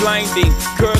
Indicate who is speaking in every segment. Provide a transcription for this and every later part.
Speaker 1: blinding. Girls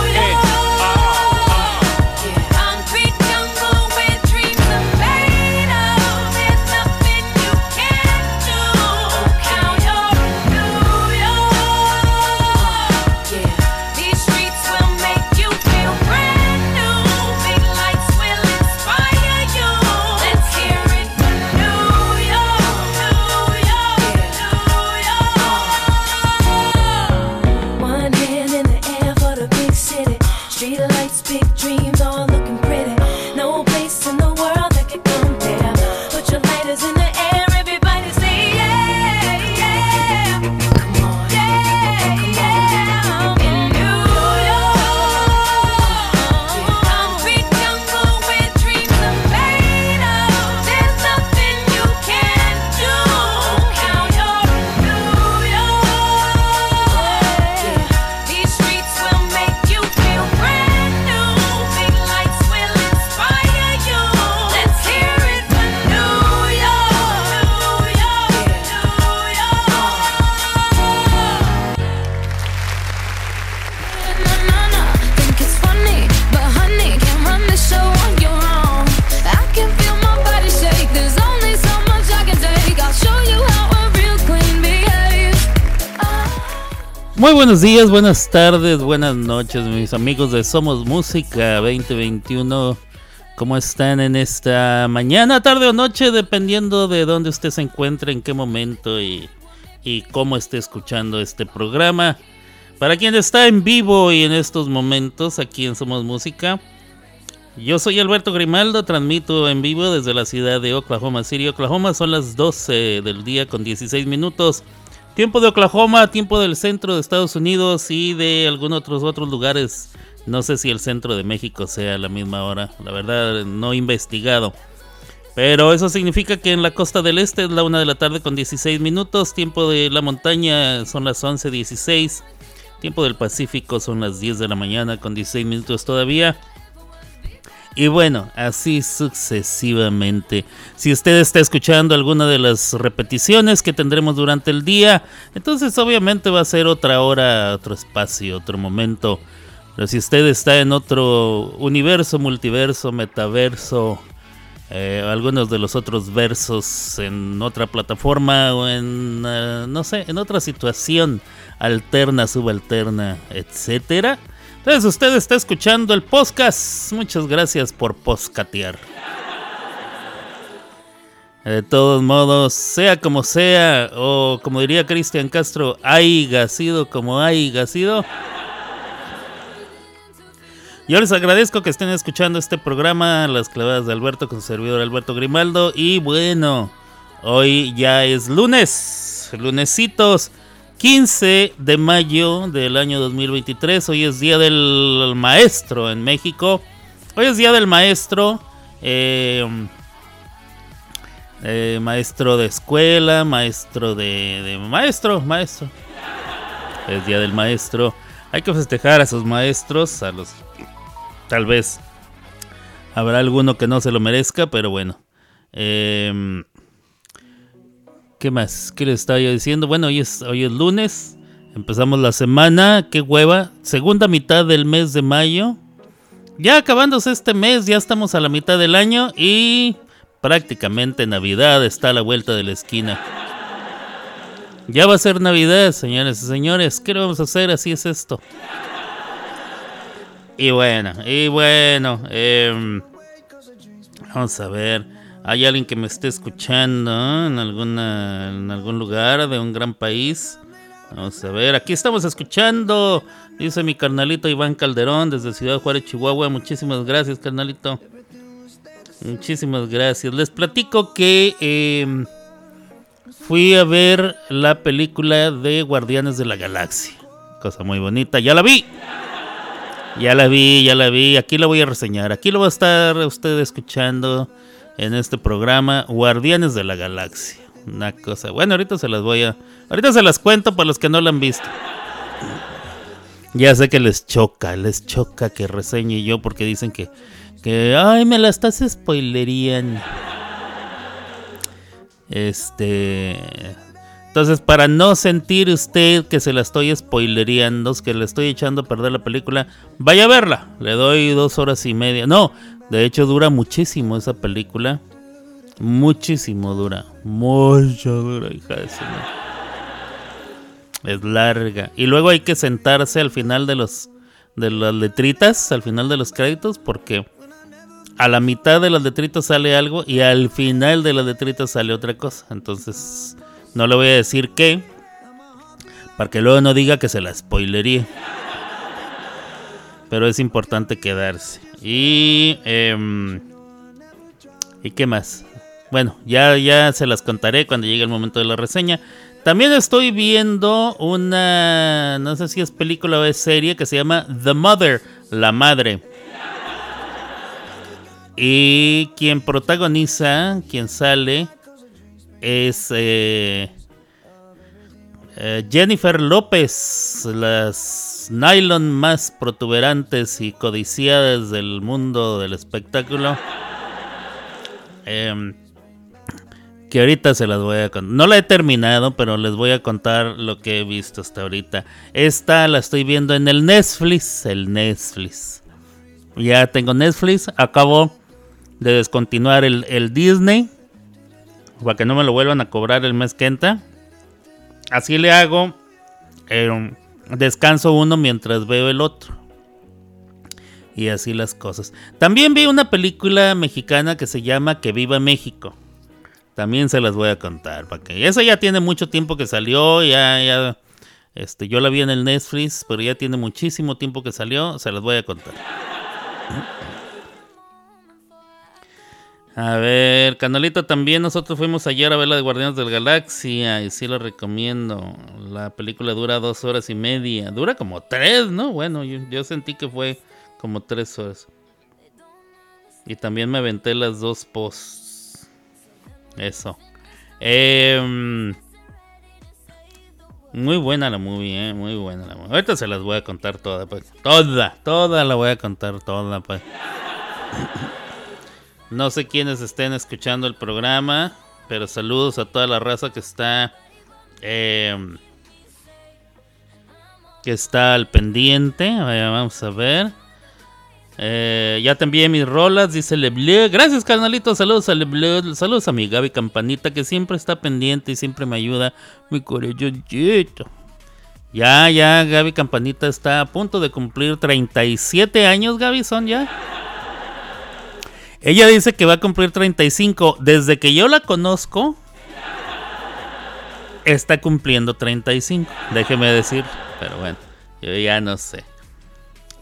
Speaker 2: Buenos días, buenas tardes, buenas noches, mis amigos de Somos Música 2021. ¿Cómo están en esta mañana, tarde o noche? Dependiendo de dónde usted se encuentre, en qué momento y, y cómo esté escuchando este programa. Para quien está en vivo y en estos momentos aquí en Somos Música, Yo soy Alberto Grimaldo, transmito en vivo desde la ciudad de Oklahoma City, Oklahoma. Son las 12 del día con 16 minutos. Tiempo de Oklahoma, tiempo del centro de Estados Unidos y de algunos otros otros lugares. No sé si el centro de México sea la misma hora. La verdad, no he investigado. Pero eso significa que en la costa del este es la 1 de la tarde con 16 minutos. Tiempo de la montaña son las 11.16. Tiempo del Pacífico son las 10 de la mañana con 16 minutos todavía. Y bueno, así sucesivamente. Si usted está escuchando alguna de las repeticiones que tendremos durante el día, entonces obviamente va a ser otra hora, otro espacio, otro momento. Pero si usted está en otro universo, multiverso, metaverso, eh, algunos de los otros versos en otra plataforma o en, uh, no sé, en otra situación alterna, subalterna, etcétera entonces usted está escuchando el podcast. Muchas gracias por poscatear. De todos modos, sea como sea, o como diría Cristian Castro, hay sido como hay sido. Yo les agradezco que estén escuchando este programa, Las clavadas de Alberto, con su servidor Alberto Grimaldo. Y bueno, hoy ya es lunes, lunesitos. 15 de mayo del año 2023. Hoy es Día del Maestro en México. Hoy es Día del Maestro. Eh, eh, maestro de escuela, maestro de, maestro, maestro. Es Día del Maestro. Hay que festejar a sus maestros, a los... Tal vez habrá alguno que no se lo merezca, pero bueno. Eh, ¿Qué más? ¿Qué les estaba yo diciendo? Bueno, hoy es, hoy es lunes. Empezamos la semana. Qué hueva. Segunda mitad del mes de mayo. Ya acabándose este mes, ya estamos a la mitad del año y prácticamente Navidad está a la vuelta de la esquina. Ya va a ser Navidad, señores y señores. ¿Qué vamos a hacer? Así es esto. Y bueno, y bueno. Em, vamos a ver hay alguien que me esté escuchando en alguna en algún lugar de un gran país. Vamos a ver, aquí estamos escuchando, dice mi carnalito Iván Calderón desde Ciudad Juárez, Chihuahua. Muchísimas gracias, carnalito. Muchísimas gracias. Les platico que em, fui a ver la película de Guardianes de la Galaxia. Cosa muy bonita, ya la vi. Ya la vi, ya la vi. Aquí la voy a reseñar. Aquí lo va a estar usted escuchando en este programa Guardianes de la Galaxia. Una cosa. Bueno, ahorita se las voy a. Ahorita se las cuento para los que no la han visto. Ya sé que les choca, les choca que reseñe yo porque dicen que. Que. Ay, me la estás spoilerían. Este. Entonces, para no sentir usted que se la estoy spoilereando, que le estoy echando a perder la película, vaya a verla. Le doy dos horas y media. No, de hecho, dura muchísimo esa película. Muchísimo dura. Mucho dura, hija de su Es larga. Y luego hay que sentarse al final de los de las letritas, al final de los créditos, porque a la mitad de las letritas sale algo y al final de las letritas sale otra cosa. Entonces, no le voy a decir qué, para que luego no diga que se la spoilería. Pero es importante quedarse. Y... Em, ¿Y qué más? Bueno, ya, ya se las contaré cuando llegue el momento de la reseña. También estoy viendo una, no sé si es película o es serie, que se llama The Mother, la madre. Y quien protagoniza, quien sale, es eh, eh, Jennifer López, las nylon más protuberantes y codiciadas del mundo del espectáculo. Em, que ahorita se las voy a contar. No la he terminado, pero les voy a contar lo que he visto hasta ahorita. Esta la estoy viendo en el Netflix. El Netflix. Ya tengo Netflix. Acabo de descontinuar el, el Disney. Para que no me lo vuelvan a cobrar el mes que entra. Así le hago. Eh, descanso uno mientras veo el otro. Y así las cosas. También vi una película mexicana que se llama Que Viva México. También se las voy a contar. Para que... Esa ya tiene mucho tiempo que salió. Ya, ya. Este, yo la vi en el Netflix, pero ya tiene muchísimo tiempo que salió. Se las voy a contar. A ver, Canalito, también nosotros fuimos ayer a ver la de Guardianes del Galaxia y sí lo recomiendo. La película dura dos horas y media. Dura como tres, ¿no? Bueno, yo, sentí que fue como tres horas. Y también me aventé las dos posts. Eso. Em, muy buena la movie, ¿eh? Muy buena la movie. Ahorita se las voy a contar toda, pues. Toda, toda la voy a contar toda, pues. No sé quiénes estén escuchando el programa, pero saludos a toda la raza que está em, que está al pendiente. vamos a ver. Eh, ya te envié mis rolas, dice Lebleu. Gracias, carnalito. Saludos a Lebleu. Saludos a mi Gaby Campanita, que siempre está pendiente y siempre me ayuda. Mi corazoncito. Ya, ya, Gaby Campanita está a punto de cumplir 37 años, Gaby, son ya. Ella dice que va a cumplir 35. Desde que yo la conozco, está cumpliendo 35. Déjeme decir. Pero bueno, yo ya no sé.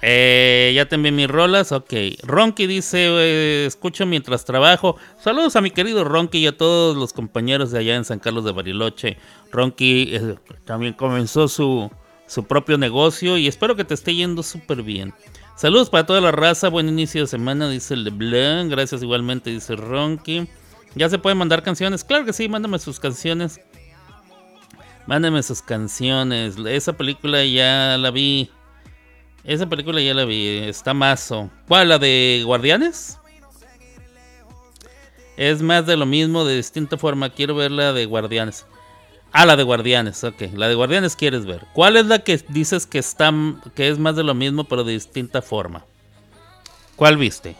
Speaker 2: Eh, ya te envié mis rolas. Ok. Ronky dice: eh, Escucho mientras trabajo. Saludos a mi querido Ronky y a todos los compañeros de allá en San Carlos de Bariloche. Ronky eh, también comenzó su, su propio negocio y espero que te esté yendo súper bien. Saludos para toda la raza, buen inicio de semana, dice LeBlanc. Gracias igualmente, dice Ronky. ¿Ya se pueden mandar canciones? Claro que sí, mándame sus canciones. Mándame sus canciones. Esa película ya la vi. Esa película ya la vi. Está mazo. ¿Cuál? ¿La de Guardianes? Es más de lo mismo, de distinta forma. Quiero ver la de Guardianes. Ah, la de Guardianes, ok. La de Guardianes quieres ver. ¿Cuál es la que dices que está que es más de lo mismo pero de distinta forma? ¿Cuál viste?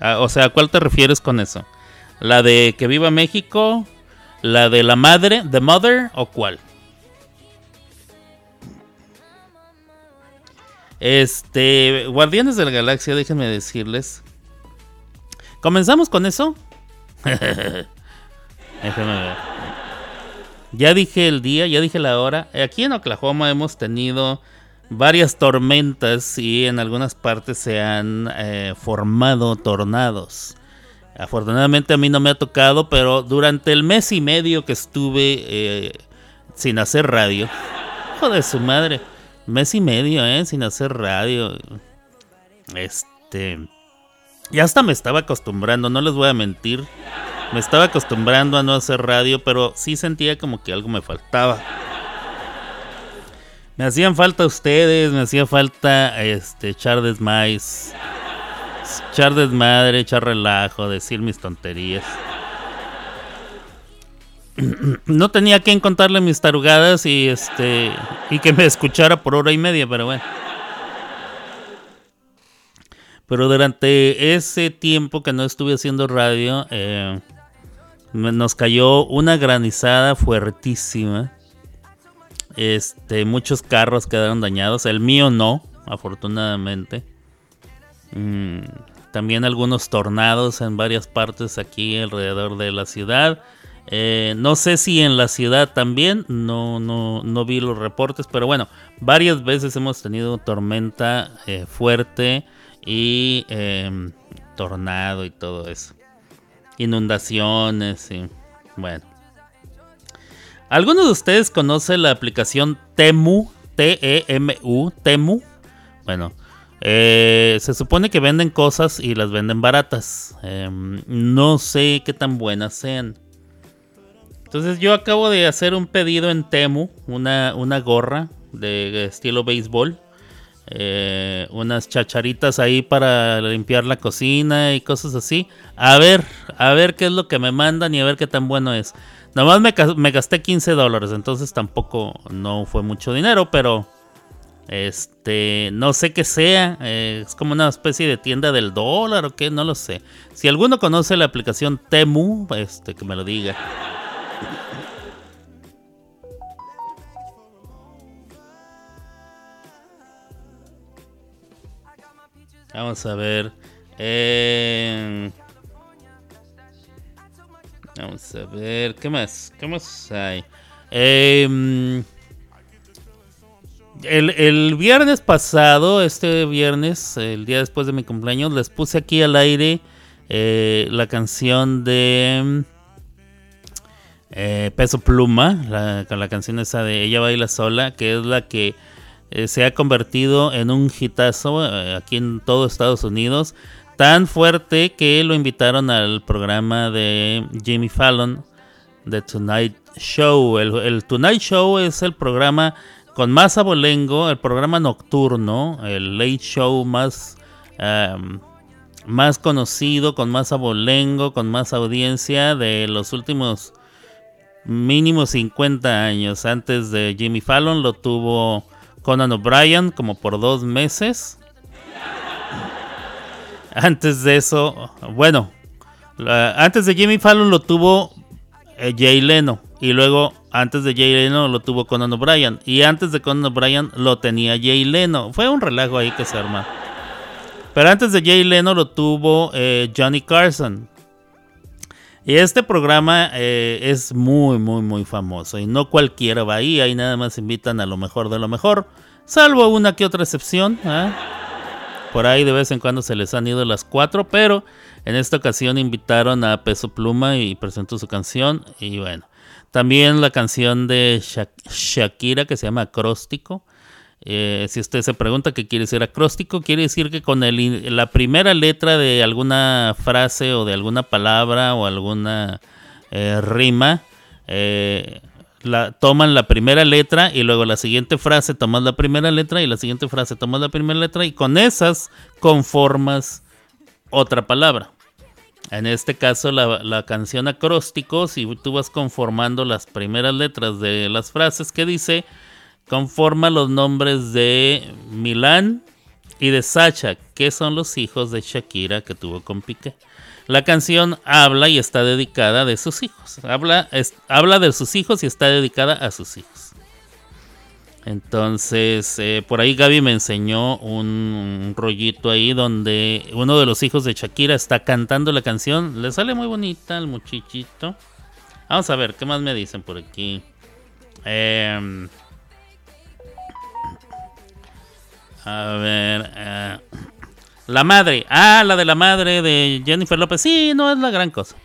Speaker 2: Ah, o sea, ¿a cuál te refieres con eso? ¿La de Que Viva México? ¿La de la madre, The Mother o cuál? Este, Guardianes de la Galaxia, déjenme decirles. ¿Comenzamos con eso? déjenme ver. Ya dije el día, ya dije la hora. Aquí en Oklahoma hemos tenido varias tormentas y en algunas partes se han eh, formado tornados. Afortunadamente a mí no me ha tocado, pero durante el mes y medio que estuve eh, sin hacer radio, hijo de su madre, mes y medio, eh, sin hacer radio, este, ya hasta me estaba acostumbrando, no les voy a mentir. Me estaba acostumbrando a no hacer radio, pero sí sentía como que algo me faltaba. Me hacían falta ustedes, me hacía falta este echar desmais, echar desmadre, echar relajo, decir mis tonterías. No tenía que contarle mis tarugadas y este y que me escuchara por hora y media, pero bueno. Pero durante ese tiempo que no estuve haciendo radio, eh, nos cayó una granizada fuertísima. Este, muchos carros quedaron dañados. El mío no, afortunadamente. Mm, también algunos tornados en varias partes aquí alrededor de la ciudad. Eh, no sé si en la ciudad también, no, no, no vi los reportes, pero bueno, varias veces hemos tenido tormenta eh, fuerte y em, tornado y todo eso inundaciones y bueno. ¿Alguno de ustedes conoce la aplicación Temu? T-E-M-U, Temu. Bueno, eh, se supone que venden cosas y las venden baratas. Em, no sé qué tan buenas sean. Entonces yo acabo de hacer un pedido en Temu, una, una gorra de estilo béisbol. Eh, unas chacharitas ahí para limpiar la cocina y cosas así. A ver, a ver qué es lo que me mandan y a ver qué tan bueno es. Nomás me, me gasté 15 dólares, entonces tampoco no fue mucho dinero, pero este, no sé qué sea, eh, es como una especie de tienda del dólar o qué, no lo sé. Si alguno conoce la aplicación Temu, este, que me lo diga. Vamos a ver. Eh, vamos a ver. ¿Qué más? ¿Qué más hay? Em, el, el, viernes pasado, este viernes, el día después de mi cumpleaños, les puse aquí al aire eh, la canción de eh, Peso Pluma, con la canción esa de Ella baila sola, que es la que eh, se ha convertido en un hitazo aquí en todo Estados Unidos, tan fuerte que lo invitaron al programa de Jimmy Fallon, The Tonight Show. El, Tonight Show es el programa con más abolengo, el programa nocturno, el late show más... Em, más conocido, con más abolengo, con más audiencia de los últimos mínimo 50 años. Antes de Jimmy Fallon lo tuvo Conan O'Brien como por dos meses. Antes de eso, bueno, antes de Jimmy Fallon lo tuvo eh, Jay Leno. Y luego, antes de Jay Leno, lo tuvo Conan O'Brien. Y antes de Conan O'Brien, lo tenía Jay Leno. Fue un relajo ahí que se arma. Pero antes de Jay Leno lo tuvo eh, Johnny Carson. Y este programa eh, es muy, muy, muy famoso. Y no cualquiera va ahí. Ahí nada más invitan a lo mejor de lo mejor. Salvo una que otra excepción. ¿eh? Por ahí de vez en cuando se les han ido las cuatro. Pero en esta ocasión invitaron a Peso Pluma y presentó su canción. Y bueno. También la canción de Shakira que se llama Acróstico. Eh, si usted se pregunta qué quiere decir acróstico, quiere decir que con el, la primera letra de alguna frase o de alguna palabra o alguna eh, rima, eh, toman la primera letra y luego la siguiente frase tomas la primera letra y la siguiente frase tomas la primera letra y con esas conformas otra palabra. En este caso la, la canción acróstico, si tú vas conformando las primeras letras de las frases que dice, conforma los nombres de Milán y de Sacha, que son los hijos de Shakira que tuvo con Piqué. La canción habla y está dedicada de sus hijos. Habla, habla de sus hijos y está dedicada a sus hijos. Entonces, eh, por ahí Gaby me enseñó un, rollito ahí donde uno de los hijos de Shakira está cantando la canción. Le sale muy bonita al muchachito. Vamos a ver, ¿qué más me dicen por aquí? Eh, A ver. Eh, la madre. Ah, la de la madre de Jennifer López. Sí, no es la gran cosa.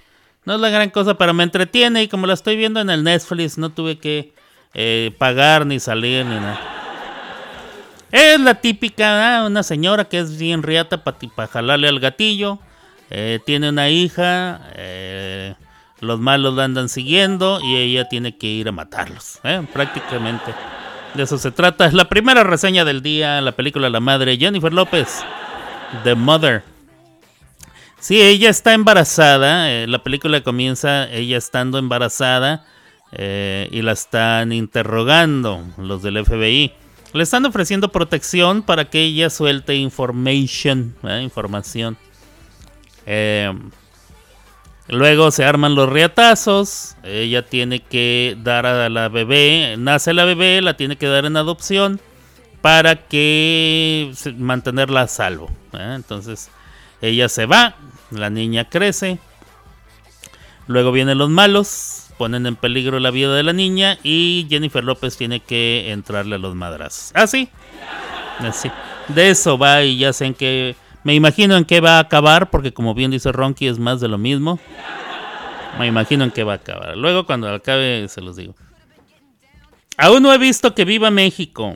Speaker 2: No es la gran cosa, pero me entretiene y como la estoy viendo en el Netflix, no tuve que eh, pagar ni salir ni nada. Es la típica, ah, una señora que es bien riata para jalarle al gatillo. Eh, tiene una hija. los malos la andan siguiendo y ella tiene que ir a matarlos. Prácticamente. De eso se trata. Es la primera reseña del día, la película La Madre, Jennifer López, The Mother. Sí, ella está embarazada. Eh, la película comienza ella estando embarazada eh, y la están interrogando los del FBI. Le están ofreciendo protección para que ella suelte information, ¿eh? información. Eh, Luego se arman los riatazos. Ella tiene que dar a la bebé. Nace la bebé, la tiene que dar en adopción para que mantenerla a salvo. ¿eh? Entonces ella se va, la niña crece. Luego vienen los malos, ponen en peligro la vida de la niña y Jennifer López tiene que entrarle a los madrazos. Así, ¿Ah, así. De eso va y ya sé en qué me imagino en qué va a acabar, porque como bien dice Ronky, es más de lo mismo. Me imagino en qué va a acabar. Luego cuando acabe se los digo. Aún no he visto que viva México.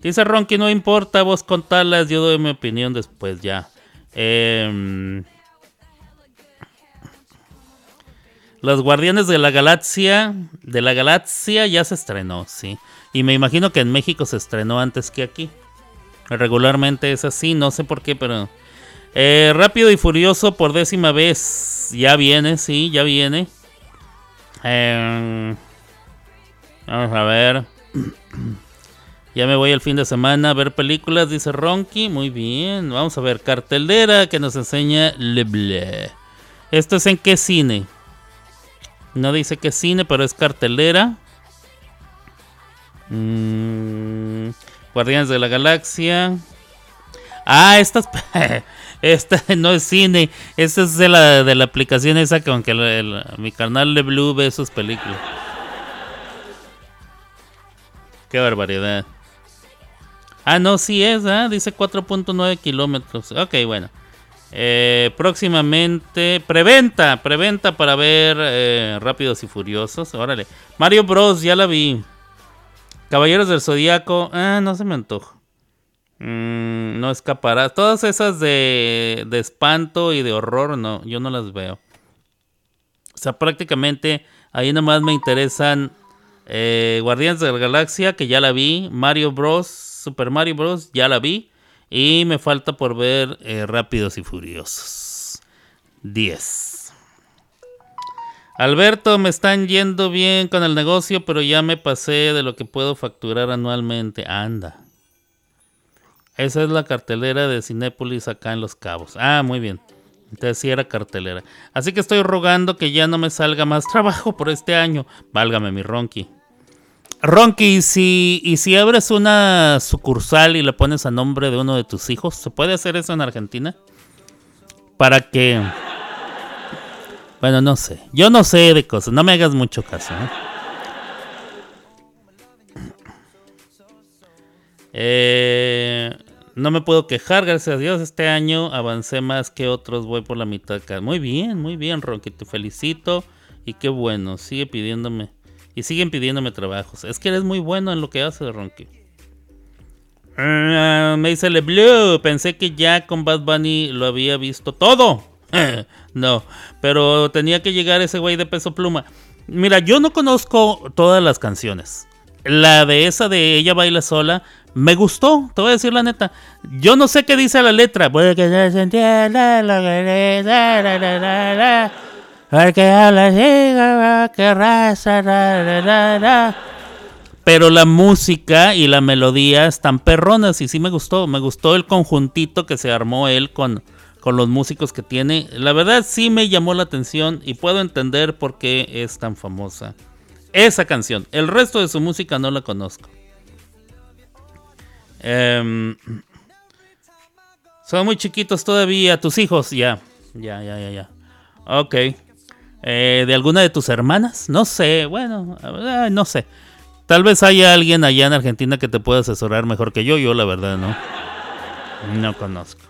Speaker 2: Dice Ronky, no importa, vos contarlas, yo doy mi opinión después ya. Em, Los Guardianes de la Galaxia, de la Galaxia ya se estrenó, sí. Y me imagino que en México se estrenó antes que aquí. Regularmente es así, no sé por qué, pero... Eh, rápido y Furioso por décima vez. Ya viene, sí, ya viene. Em, vamos a ver. ya me voy el fin de semana a ver películas, dice Ronky. Muy bien. Vamos a ver cartelera que nos enseña Le ¿Esto es en qué cine? No dice qué cine, pero es cartelera. Mmm... Guardianes de la Galaxia. Ah, esta, esta no es cine. Esta es de la, de la aplicación esa con que mi canal de Blue ve sus películas. Qué barbaridad. Ah, no, sí es, ¿ah? dice 4.9 kilómetros. Ok, bueno. Eh, próximamente, preventa, preventa para ver eh, Rápidos y Furiosos. Órale. Mario Bros, ya la vi. Caballeros del Zodíaco, ah, no se me antoja. Mm, no escapará. Todas esas de, de espanto y de horror, no, yo no las veo. O sea, prácticamente ahí nomás me interesan eh, Guardianes de la Galaxia, que ya la vi. Mario Bros. Super Mario Bros. ya la vi. Y me falta por ver eh, Rápidos y Furiosos. 10. Alberto, me están yendo bien con el negocio, pero ya me pasé de lo que puedo facturar anualmente. Anda. Esa es la cartelera de Cinépolis acá en Los Cabos. Ah, muy bien. Entonces sí era cartelera. Así que estoy rogando que ya no me salga más trabajo por este año. Válgame mi Ronky. Ronky, ¿y si, ¿y si abres una sucursal y le pones a nombre de uno de tus hijos? ¿Se puede hacer eso en Argentina? Para que... Bueno, no sé. Yo no sé de cosas. No me hagas mucho caso. ¿eh? Eh, no me puedo quejar, gracias a Dios. Este año avancé más que otros. Voy por la mitad acá. Muy bien, muy bien, Ronky. Te felicito. Y qué bueno. Sigue pidiéndome y siguen pidiéndome trabajos. Es que eres muy bueno en lo que haces, Ronky. Ah, me dice Le Blue. Pensé que ya con Bad Bunny lo había visto todo. no, pero tenía que llegar ese güey de peso pluma. Mira, yo no conozco todas las canciones. La de esa de ella baila sola me gustó, te voy a decir la neta. Yo no sé qué dice la letra. Pero la música y la melodía están perronas y sí me gustó. Me gustó el conjuntito que se armó él con, con los músicos que tiene. La verdad sí me llamó la atención y puedo entender por qué es tan famosa. Esa canción. El resto de su música no la conozco. Em, son muy chiquitos todavía. Tus hijos, ya. Ya, ya, ya, ya. Ok. Eh, ¿De alguna de tus hermanas? No sé, bueno, no sé. Tal vez haya alguien allá en Argentina que te pueda asesorar mejor que yo, yo la verdad no. No conozco.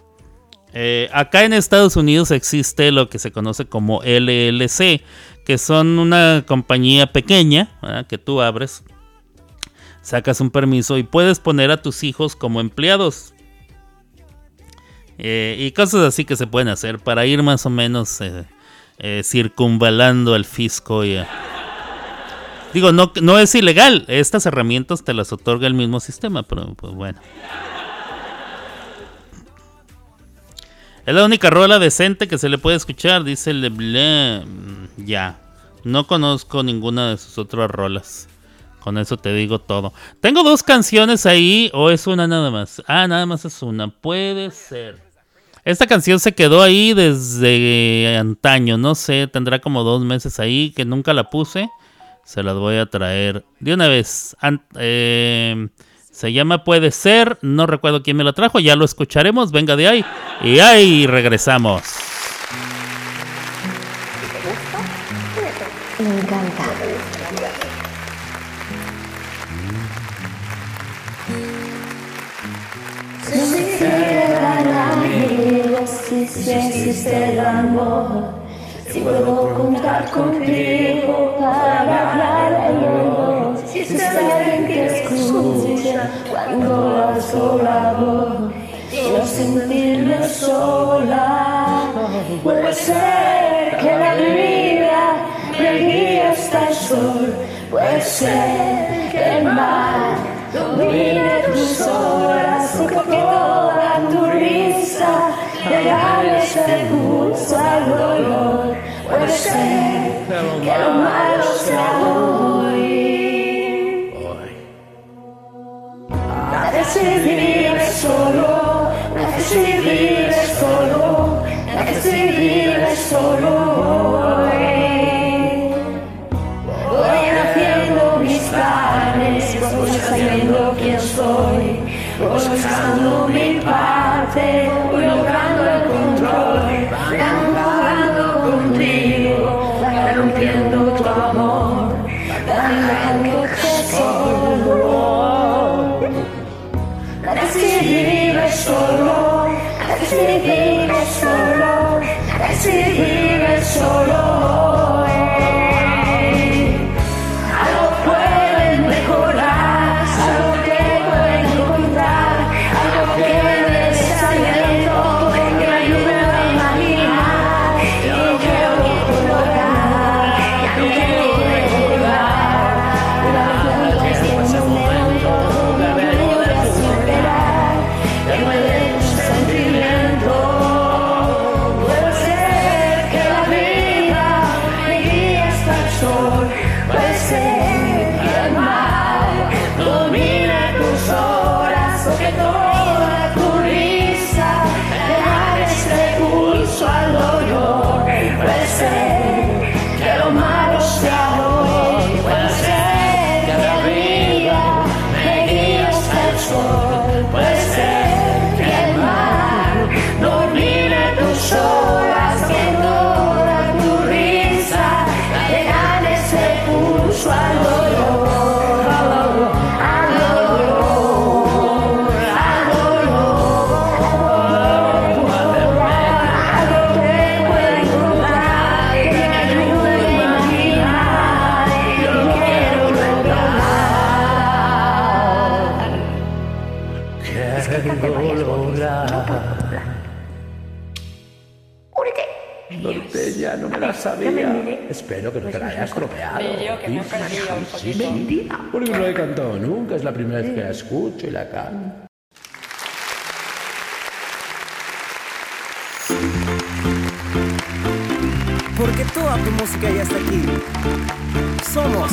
Speaker 2: Eh, acá en Estados Unidos existe lo que se conoce como LLC, que son una compañía pequeña que tú abres, sacas un permiso y puedes poner a tus hijos como empleados. Eh, y cosas así que se pueden hacer para ir más o menos eh, circunvalando al fisco. Digo, no, no es ilegal. Estas herramientas te las otorga el mismo sistema, pero pues bueno. Es la única rola decente que se le puede escuchar, dice Leblé. Mm, ya. No conozco ninguna de sus otras rolas. Con eso te digo todo. Tengo dos canciones ahí o es una nada más. Ah, nada más es una. Puede ser. Esta canción se quedó ahí desde antaño, no sé, tendrá como dos meses ahí que nunca la puse. Se las voy a traer de una vez. Eh, se llama Puede ser, no recuerdo quién me la trajo, ya lo escucharemos, venga de ahí. Y ahí regresamos. Me encanta.
Speaker 3: si existe el amor, si puedo contar contigo para hablar de amor, es alguien que escucha cuando alzo la voz, y sentirme sola. Puede ser que la vida me guíe hasta el sol, puede ser que el mar domine tus horas, que toda tu risa Regale ese pulso al dolor. Puede ser que lo malo sea Es vivir solo,
Speaker 4: Norteña, no me la sabía. Espero que no te la hayas estropeado.
Speaker 5: que me he perdido un
Speaker 4: Sí, sí. Porque no la he cantado nunca, es la primera vez que la escucho y la canto.
Speaker 6: Porque toda tu música ya está aquí. Somos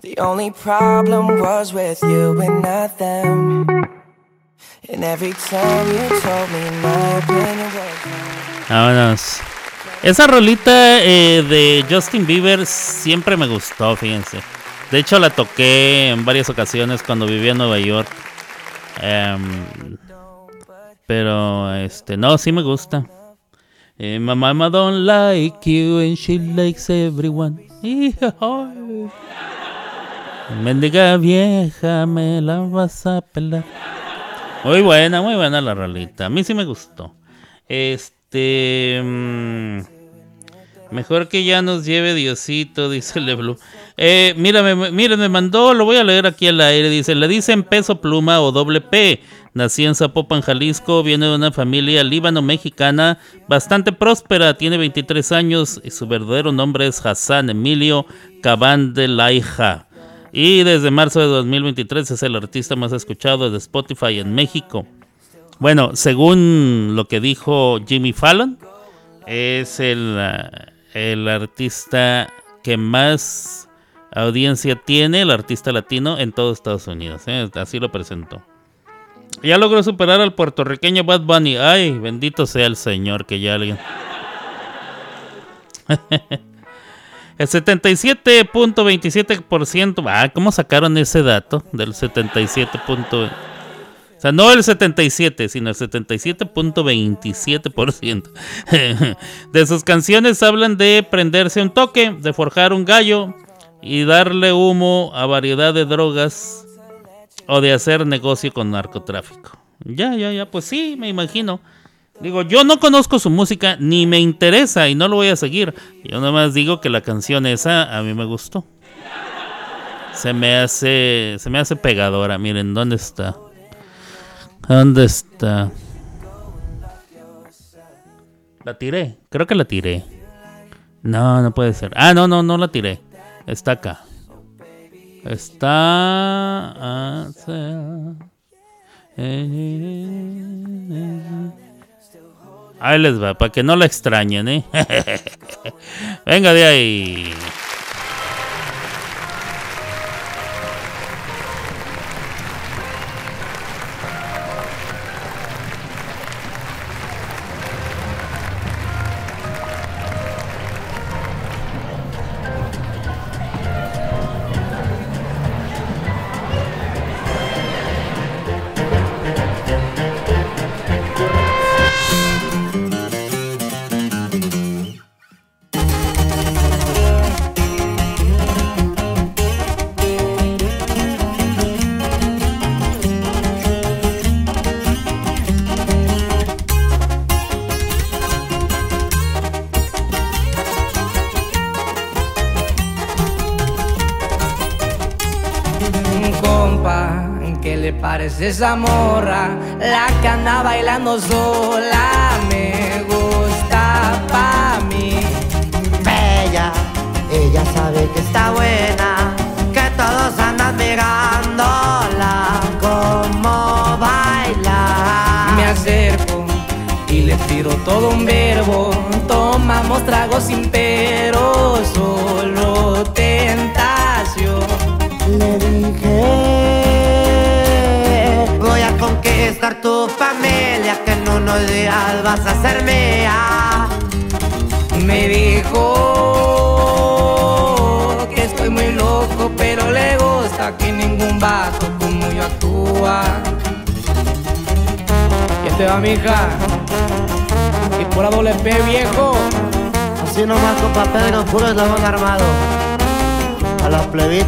Speaker 6: the only problem was with you and not them. And every time you told me my opinion was.
Speaker 2: Vámonos. Esa rolita eh, de Justin Bieber siempre me gustó, fíjense. De hecho, la toqué en varias ocasiones cuando vivía en Nueva York. Em, pero, este, no, sí me gusta. Eh, my mama don't like you and she likes everyone. Mendiga vieja, me la vas a pelar. Muy buena, muy buena la rolita. A mí sí me gustó. Este. mm, mejor que ya nos lleve Diosito, dice Leblu. Eh, mírame, miren, me mandó, lo voy a leer aquí al aire. Dice: Le dicen peso pluma o doble P. Nací en Zapopan, Jalisco. Viene de una familia líbano-mexicana bastante próspera. Tiene 23 años y su verdadero nombre es Hassan Emilio Cabán de Laija. Y desde marzo de 2023 es el artista más escuchado de Spotify en México. Bueno, según lo que dijo Jimmy Fallon, es el, ah, el artista que más audiencia tiene, el artista latino en todo Estados Unidos. ¿eh? Así lo presentó. Ya logró superar al puertorriqueño Bad Bunny. Ay, bendito sea el Señor que ya alguien. El 77.27%. Ah, ¿cómo sacaron ese dato? Del 77. punto- O sea, no el 77, sino el 77.27%. De sus canciones hablan de prenderse un toque, de forjar un gallo y darle humo a variedad de drogas o de hacer negocio con narcotráfico. Ya, ya, ya, pues sí, me imagino. Digo, yo no conozco su música, ni me interesa y no lo voy a seguir. Yo nomás digo que la canción esa a mí me gustó. Se me hace, se me hace pegadora. Miren, ¿dónde está? ¿Dónde está? La tiré, creo que la tiré. No, no puede ser. Ah, no, no, no la tiré. Está acá. Está... Ahí les va, para que no la extrañen, ¿eh? Venga de ahí.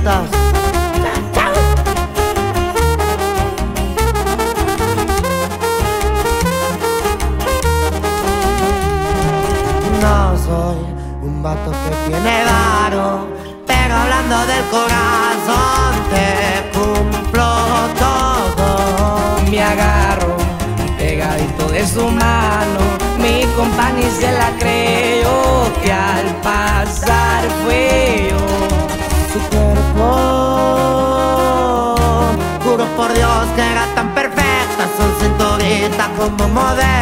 Speaker 7: metas como modelo.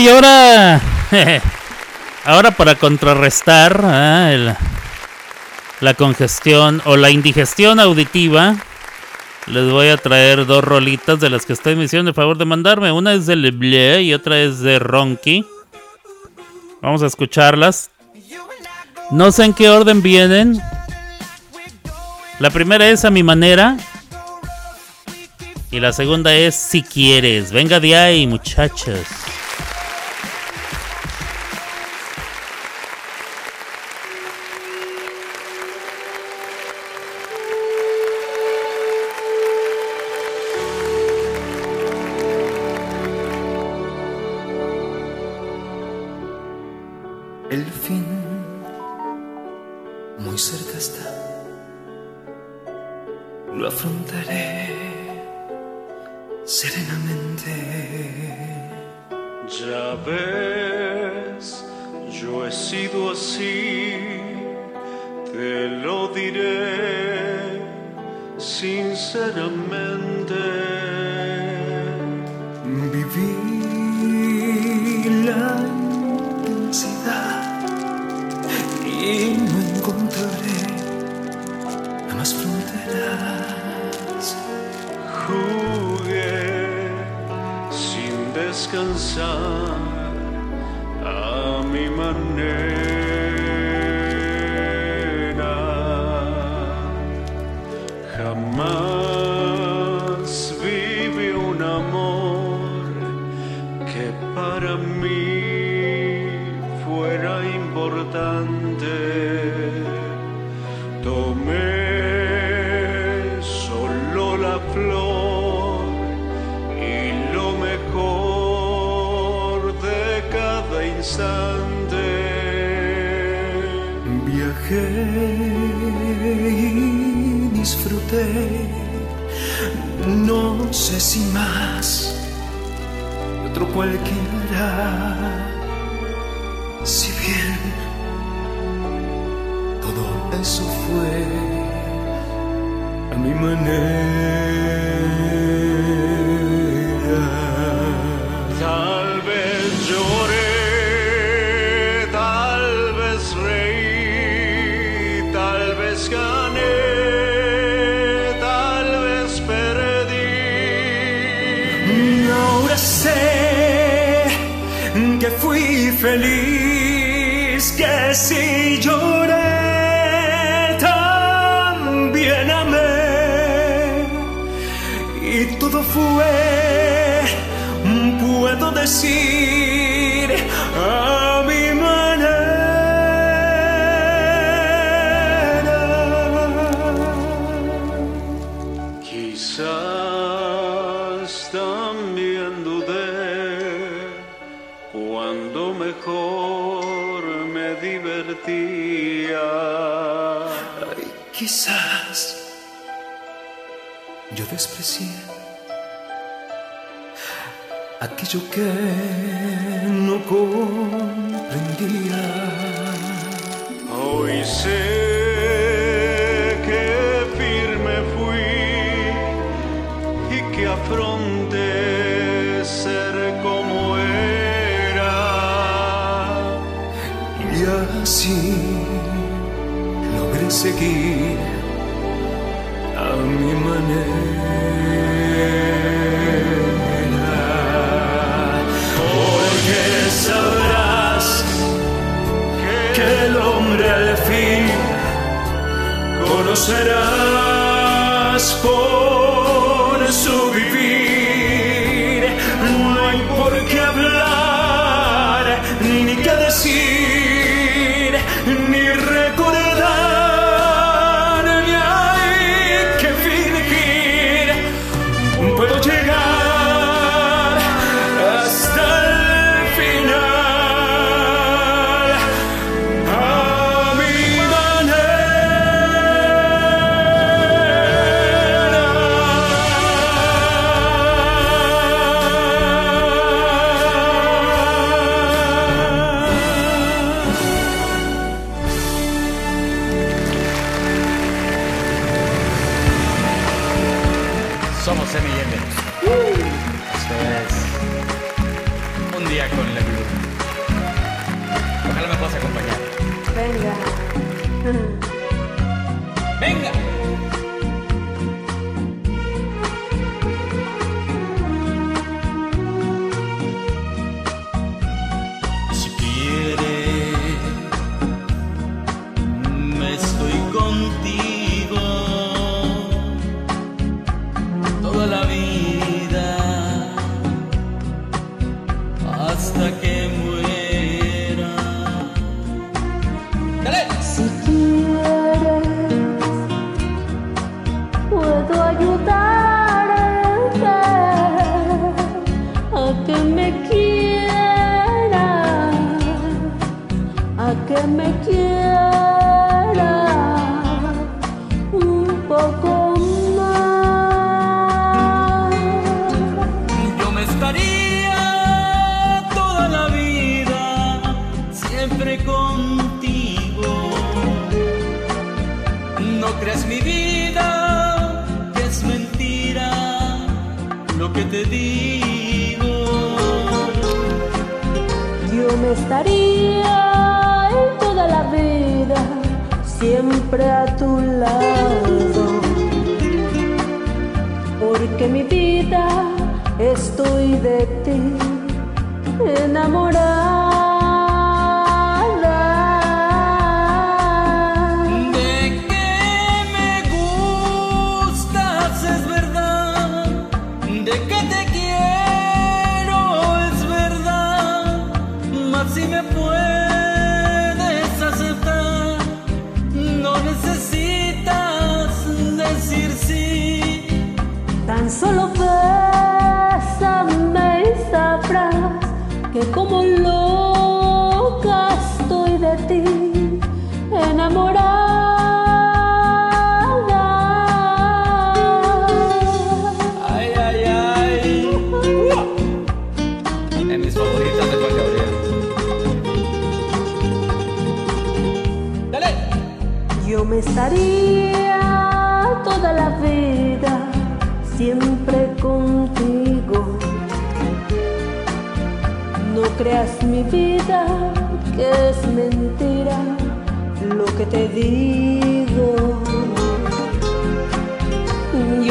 Speaker 8: y
Speaker 2: ahora. ahora para contrarrestar ah, la congestión o la indigestión auditiva. Les voy a traer dos rolitas de las que ustedes me hicieron el favor de mandarme. Una es de Leblé y otra es de Ronky. Vamos a escucharlas. No sé en qué orden vienen. La primera es A mi manera. Y la segunda es Si quieres. Venga de ahí, muchachos.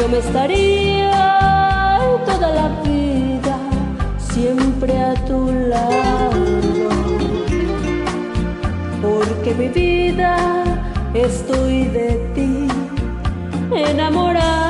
Speaker 9: Yo
Speaker 10: me
Speaker 11: estaría toda la vida siempre
Speaker 3: a tu lado porque mi vida estoy de ti
Speaker 10: enamorada.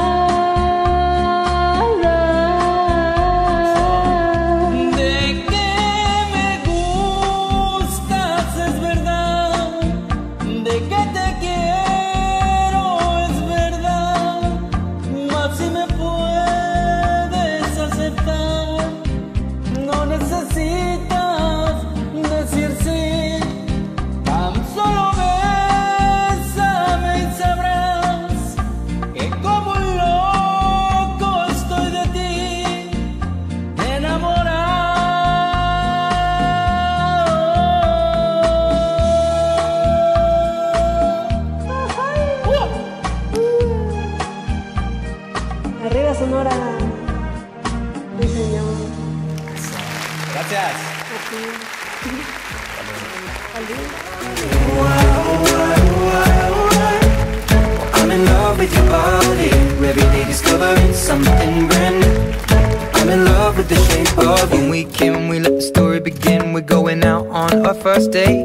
Speaker 12: We're going out on our first date.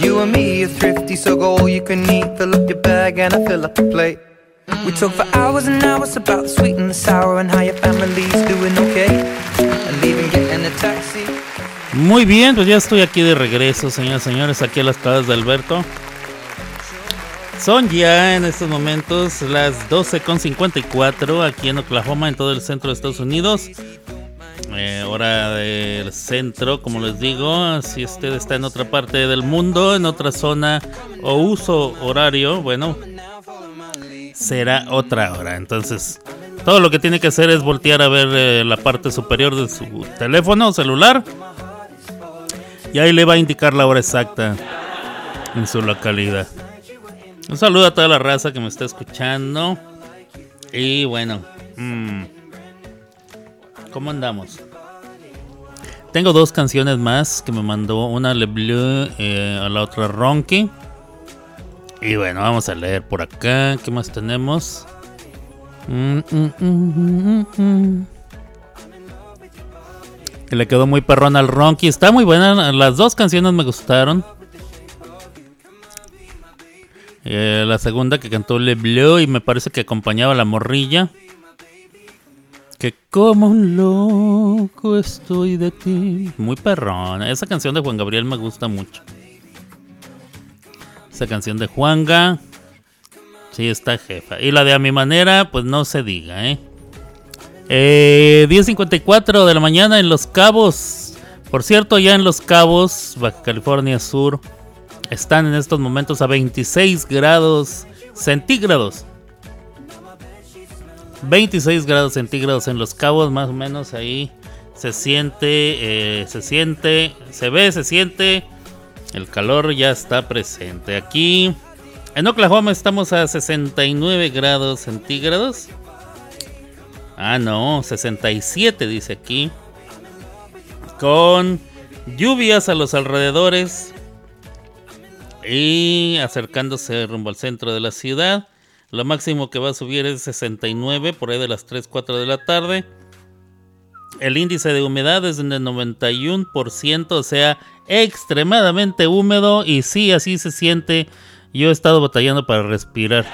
Speaker 12: You and me are thrifty, so go all you can eat. Fill up your bag and I fill up the plate. We talk for hours and hours about the sweet and the sour and how your family's doing okay. And leaving, getting a taxi.
Speaker 2: Muy bien, pues ya estoy aquí de regreso, señoras y señores, aquí a las casas de Alberto. Son ya en estos momentos las 12.54 aquí en Oklahoma, en todo el centro de Estados Unidos. Eh, hora del centro, como les digo, si usted está en otra parte del mundo, en otra zona o uso horario, bueno, será otra hora. Entonces, todo lo que tiene que hacer es voltear a ver eh, la parte superior de su teléfono o celular. Y ahí le va a indicar la hora exacta en su localidad. Un saludo a toda la raza que me está escuchando. Y bueno, mm, ¿cómo andamos? Tengo dos canciones más que me mandó una Le Bleu, eh, a la otra Ronky. Y bueno, vamos a leer por acá. ¿Qué más tenemos? Mm, mm, mm, mm, mm. Que le quedó muy perrón al Ronky. Está muy buena. Las dos canciones me gustaron. Eh, la segunda que cantó Le Bleu y me parece que acompañaba a la morrilla. Que como un loco estoy de ti. Muy perrón. Esa canción de Juan Gabriel me gusta mucho. Esa canción de Juanga. Sí, está jefa. Y la de A Mi Manera, pues no se diga, ¿eh? Eh, 10.54 de la mañana en Los Cabos. Por cierto, ya en Los Cabos, Baja California Sur, están en estos momentos a 26 grados centígrados. 26 grados centígrados en Los Cabos, más o menos ahí se siente, eh, se siente, se ve, se siente. El calor ya está presente. Aquí en Oklahoma estamos a 69 grados centígrados. Ah, no, 67 dice aquí. Con lluvias a los alrededores. Y acercándose rumbo al centro de la ciudad. Lo máximo que va a subir es 69 por ahí de las 3, 4 de la tarde. El índice de humedad es del 91%, o sea, extremadamente húmedo y sí, así se siente. Yo he estado batallando para respirar.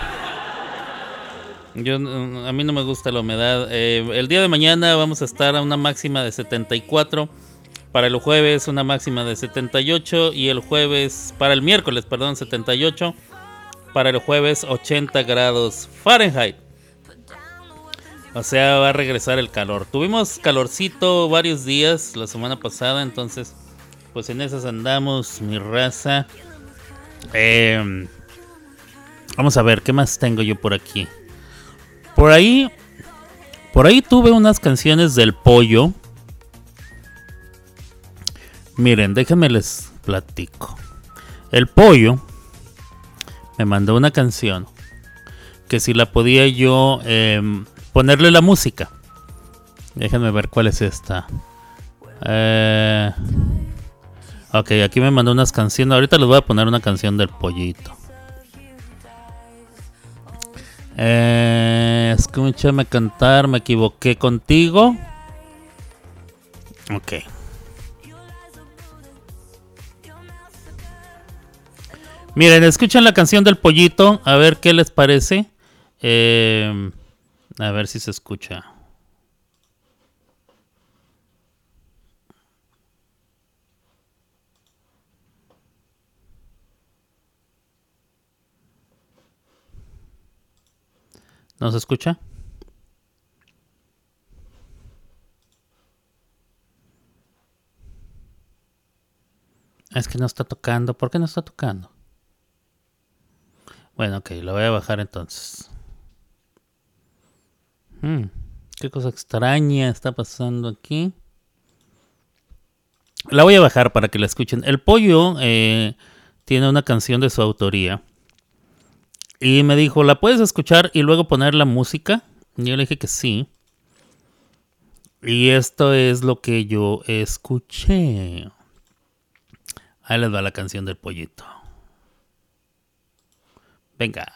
Speaker 2: Yo, a mí no me gusta la humedad. Eh, el día de mañana vamos a estar a una máxima de 74. Para el jueves una máxima de 78 y el jueves, para el miércoles, perdón, 78. Para el jueves 80 grados Fahrenheit. O sea, va a regresar el calor. Tuvimos calorcito varios días la semana pasada, entonces, pues en esas andamos, mi raza. Eh, vamos a ver, ¿qué más tengo yo por aquí? Por ahí, por ahí tuve unas canciones del pollo. Miren, déjenme les platico. El pollo me mandó una canción que si la podía yo eh, ponerle la música. Déjenme ver cuál es esta. Eh, ok, aquí me mandó unas canciones. Ahorita les voy a poner una canción del pollito. Eh, escúchame cantar, me equivoqué contigo. Ok. Miren, escuchen la canción del pollito, a ver qué les parece. Eh, a ver si se escucha. ¿No se escucha? Es que no está tocando. ¿Por qué no está tocando? Bueno, ok, lo voy a bajar entonces. Hmm, qué cosa extraña está pasando aquí. La voy a bajar para que la escuchen. El pollo eh, tiene una canción de su autoría. Y me dijo, ¿la puedes escuchar y luego poner la música? Y yo le dije que sí. Y esto es lo que yo escuché. Ahí les va la canción del pollito. Venga.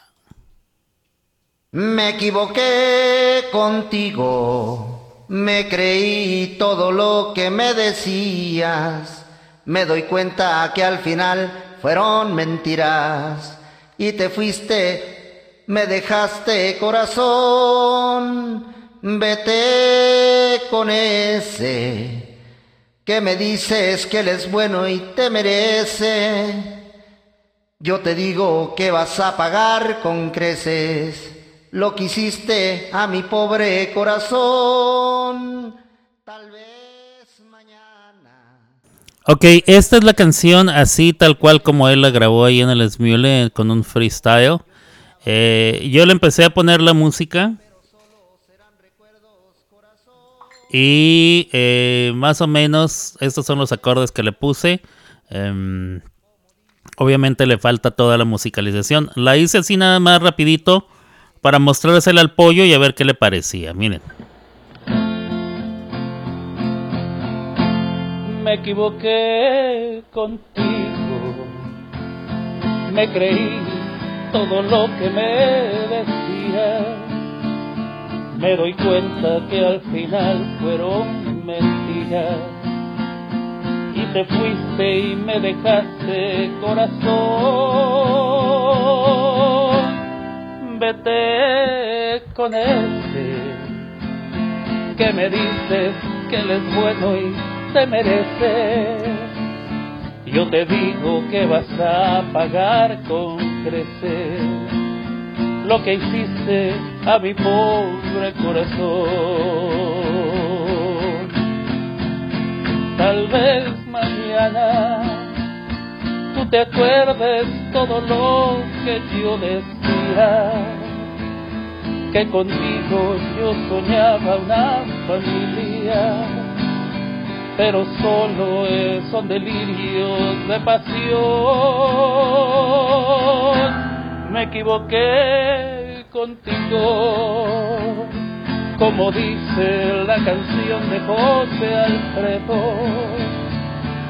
Speaker 13: Me equivoqué contigo, me creí todo lo que me decías, me doy cuenta que al final fueron mentiras. Y te fuiste, me dejaste corazón, vete con ese que me dices que él es bueno y te merece. Yo te digo que vas a pagar con creces lo que hiciste a mi pobre corazón. Tal vez mañana.
Speaker 2: Ok, esta es la canción así tal cual como él la grabó ahí en el Smule con un freestyle. Eh, yo le empecé a poner la música. Y eh, más o menos estos son los acordes que le puse. Em, obviamente le falta toda la musicalización. La hice así nada más rapidito para mostrársela al pollo y a ver qué le parecía. Miren.
Speaker 11: Me equivoqué contigo, me creí todo lo que me decías. Me doy cuenta que al final fueron mentiras te fuiste y me dejaste corazón. Vete con ese que me dices que él es bueno y te merece. Yo te digo que vas a pagar con crecer lo que hiciste a mi pobre corazón. Tal vez mañana tú te acuerdes todo lo que yo decía, que contigo yo soñaba una familia, pero solo son delirios de pasión. Me equivoqué contigo como dice la canción de José Alfredo,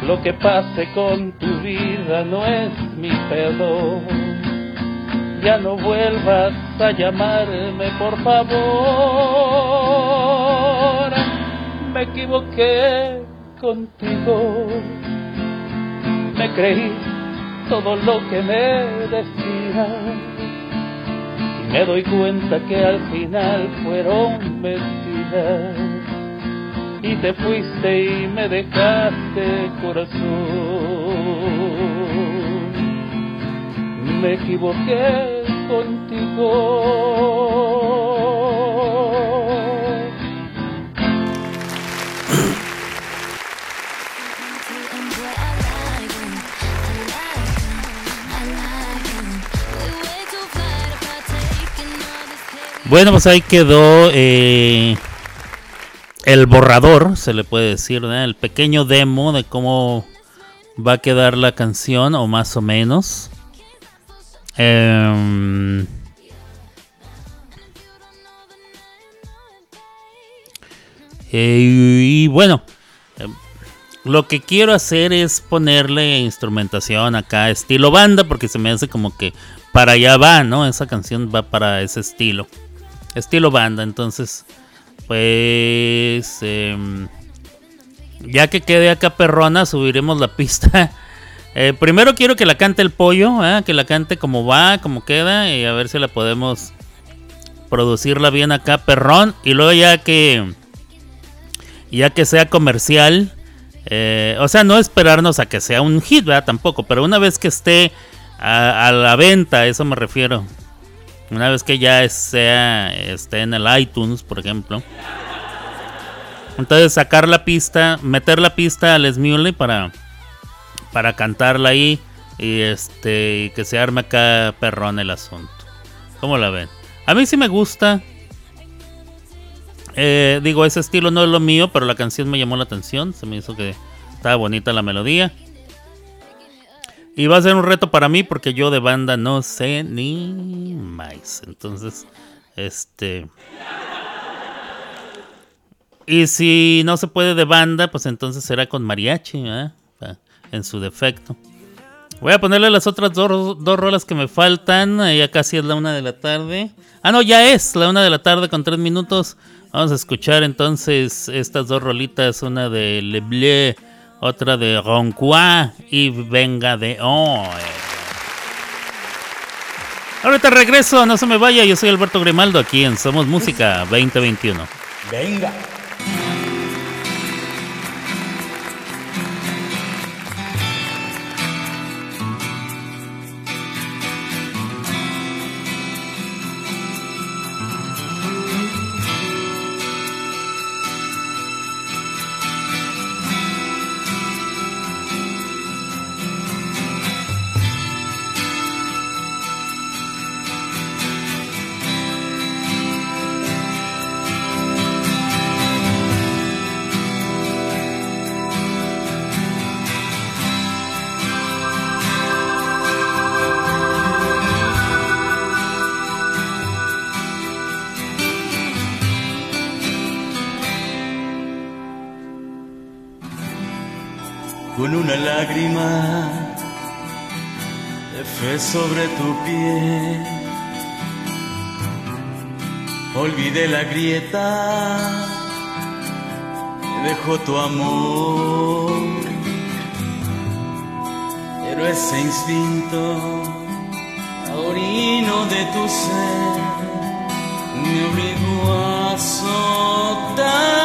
Speaker 11: lo que pase con tu vida no es mi pedo. Ya no vuelvas a llamarme, por favor. Me equivoqué contigo. Me creí todo lo que me decías me doy cuenta que al final fueron mentiras y te fuiste y me dejaste corazón. Me equivoqué contigo.
Speaker 2: Bueno, pues ahí quedó eh, el borrador, se le puede decir, ¿no? el pequeño demo de cómo va a quedar la canción, o más o menos. Em, eh, y bueno, em, lo que quiero hacer es ponerle instrumentación acá, estilo banda, porque se me hace como que para allá va, ¿no? Esa canción va para ese estilo. Estilo banda, entonces, pues... Em, ya que quede acá perrona, subiremos la pista. Eh, primero quiero que la cante el pollo, ¿eh? que la cante como va, como queda, y a ver si la podemos producirla bien acá, perrón. Y luego ya que, ya que sea comercial, eh, o sea, no esperarnos a que sea un hit, ¿verdad? Tampoco, pero una vez que esté a, la venta, eso me refiero. Una vez que ya sea, esté en el iTunes, por ejemplo. Entonces sacar la pista, meter la pista al Smuley para, para cantarla ahí y este y que se arme acá perrón el asunto. ¿Cómo la ven? A mí sí me gusta. Eh, digo, ese estilo no es lo mío, pero la canción me llamó la atención. Se me hizo que estaba bonita la melodía. Y va a ser un reto para mí porque yo de banda no sé ni más. Entonces, este... Y si no se puede de banda, pues entonces será con mariachi, en su defecto. Voy a ponerle las otras dos, dos rolas que me faltan. Ya casi es la una de la tarde. Ah, no, ya es la una de la tarde con tres minutos. Vamos a escuchar entonces estas dos rolitas. Una de Le Bleu otra de Ronquois y Venga de hoy. Ahorita regreso, no se me vaya, yo soy Alberto Grimaldo aquí en Somos Música 2021.
Speaker 14: Venga.
Speaker 10: Sobre tu piel. Olvidé la grieta, dejó tu amor, pero ese instinto taurino de tu ser me obligó a soltarte.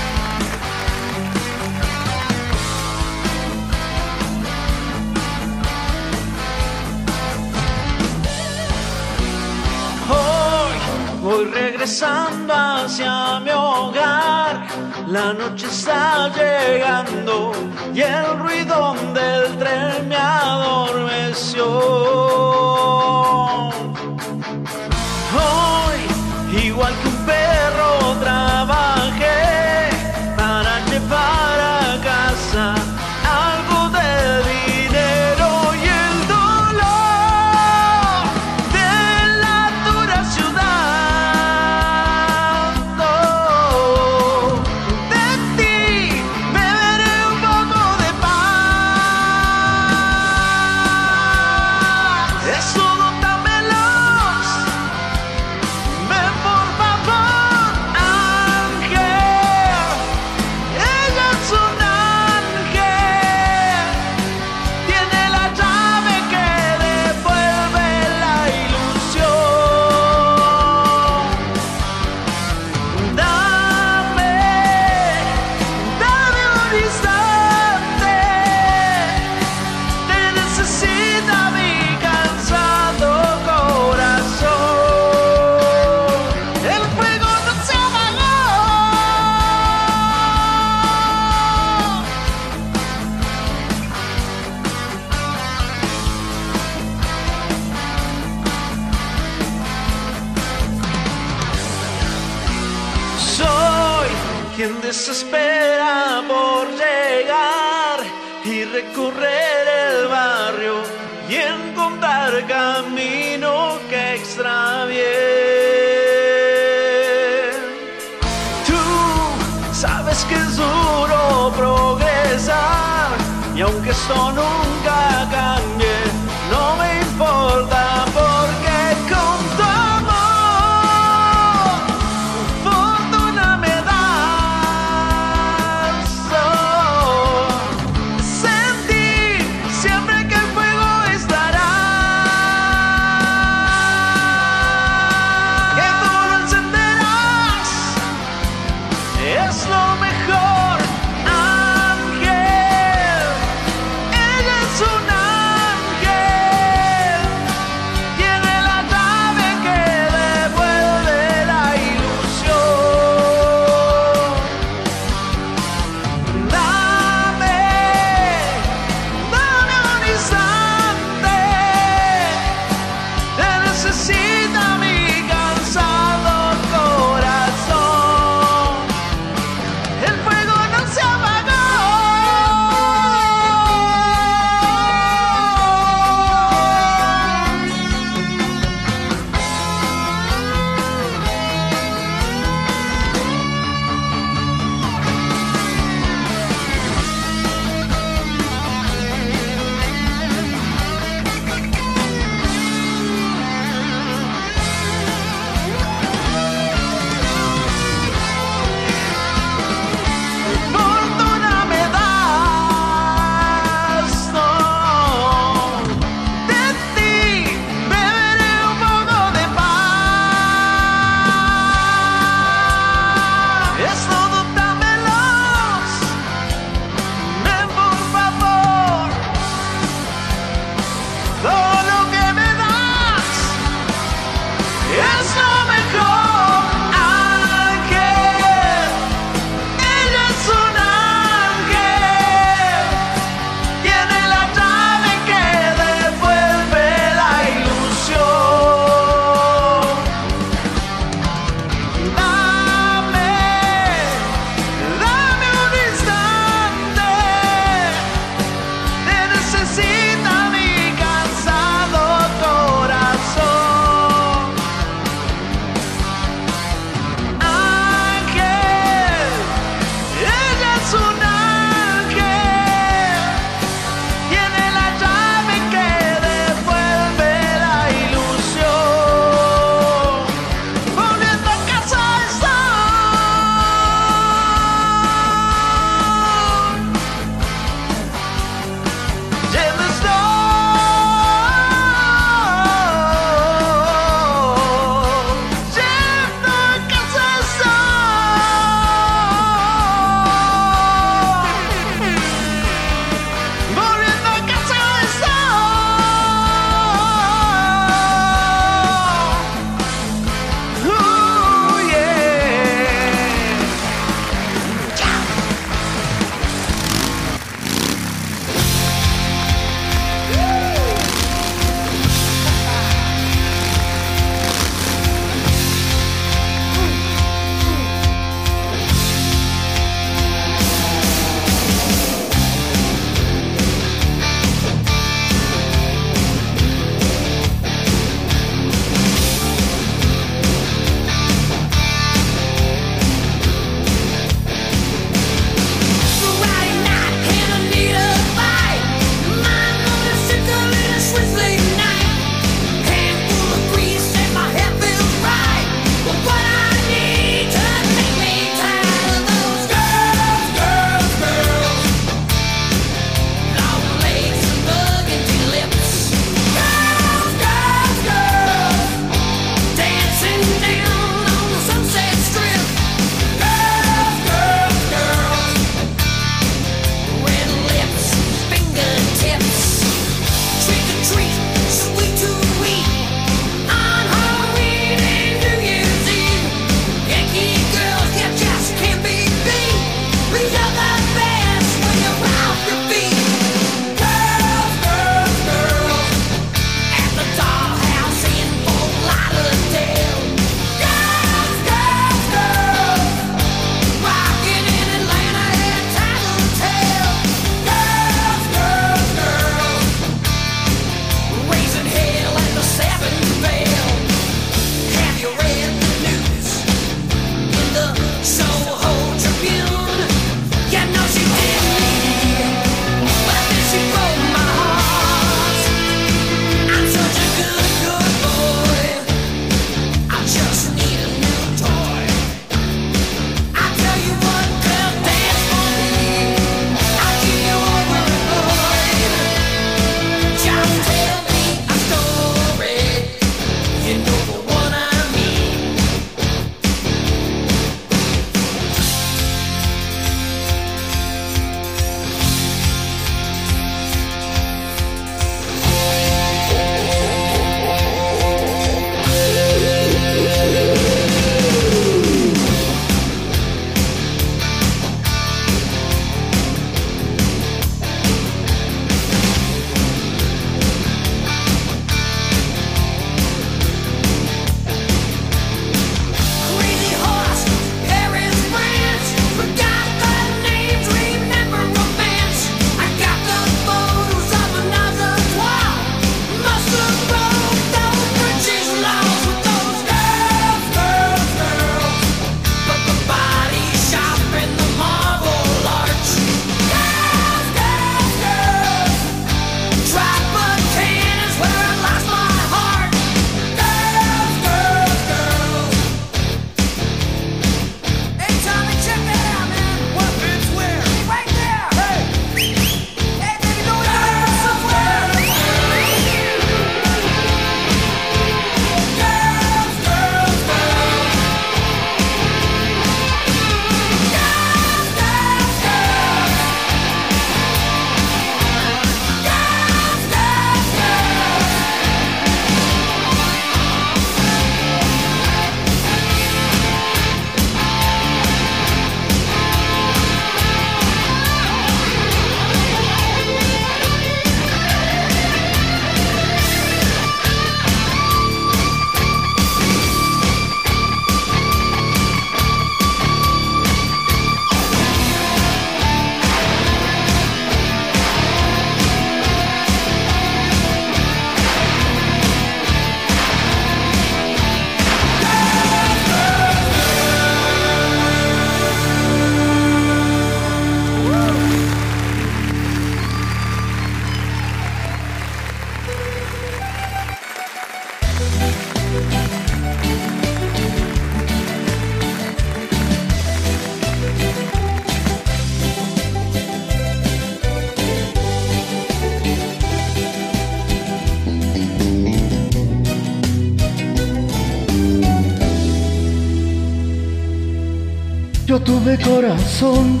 Speaker 15: Tuve corazón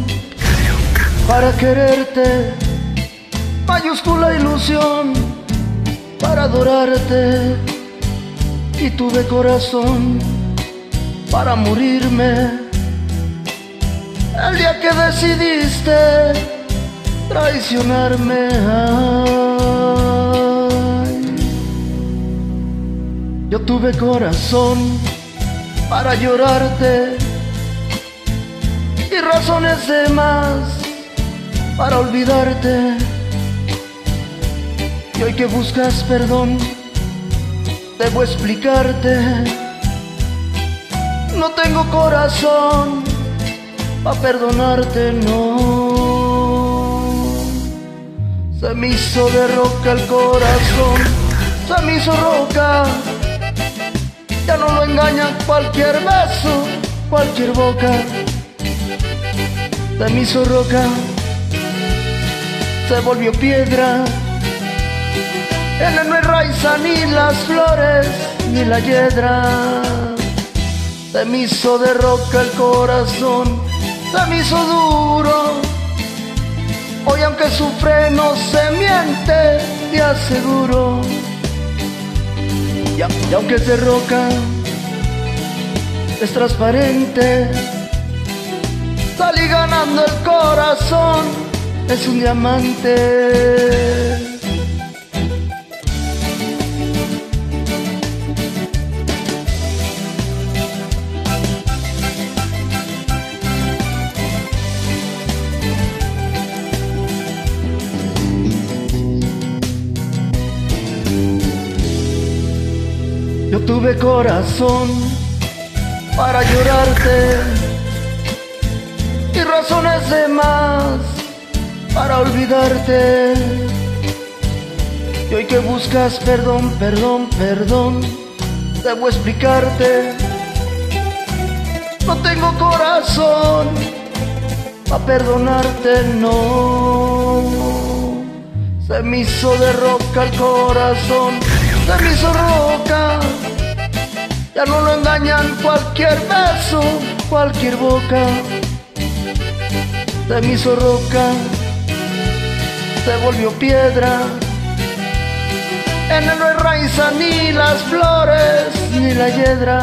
Speaker 15: para quererte, mayúscula ilusión para adorarte. Y tuve corazón para morirme. El día que decidiste traicionarme. Yo tuve corazón para llorarte razones de más para olvidarte. Y hoy que buscas perdón, debo explicarte. No tengo corazón para perdonarte, no. Se me hizo de roca el corazón, se me hizo roca. Ya no lo engaña cualquier beso, cualquier boca. Se me roca, se volvió piedra. En él no raíz ni las flores, ni la hiedra. Se me hizo de roca el corazón, se me hizo duro. Hoy aunque sufre no se miente, te aseguro. Y aunque es de roca, es transparente. Salí ganando el corazón, es un diamante. Yo tuve corazón para llorarte y razones de más para olvidarte. Y hoy que buscas perdón, perdón, perdón, debo explicarte. No tengo corazón para perdonarte, no. Se me hizo de roca el corazón, se me hizo roca. Ya no lo engañan cualquier beso, cualquier boca. Se me hizo roca, se volvió piedra. En él no hay raíz ni las flores, ni la hiedra.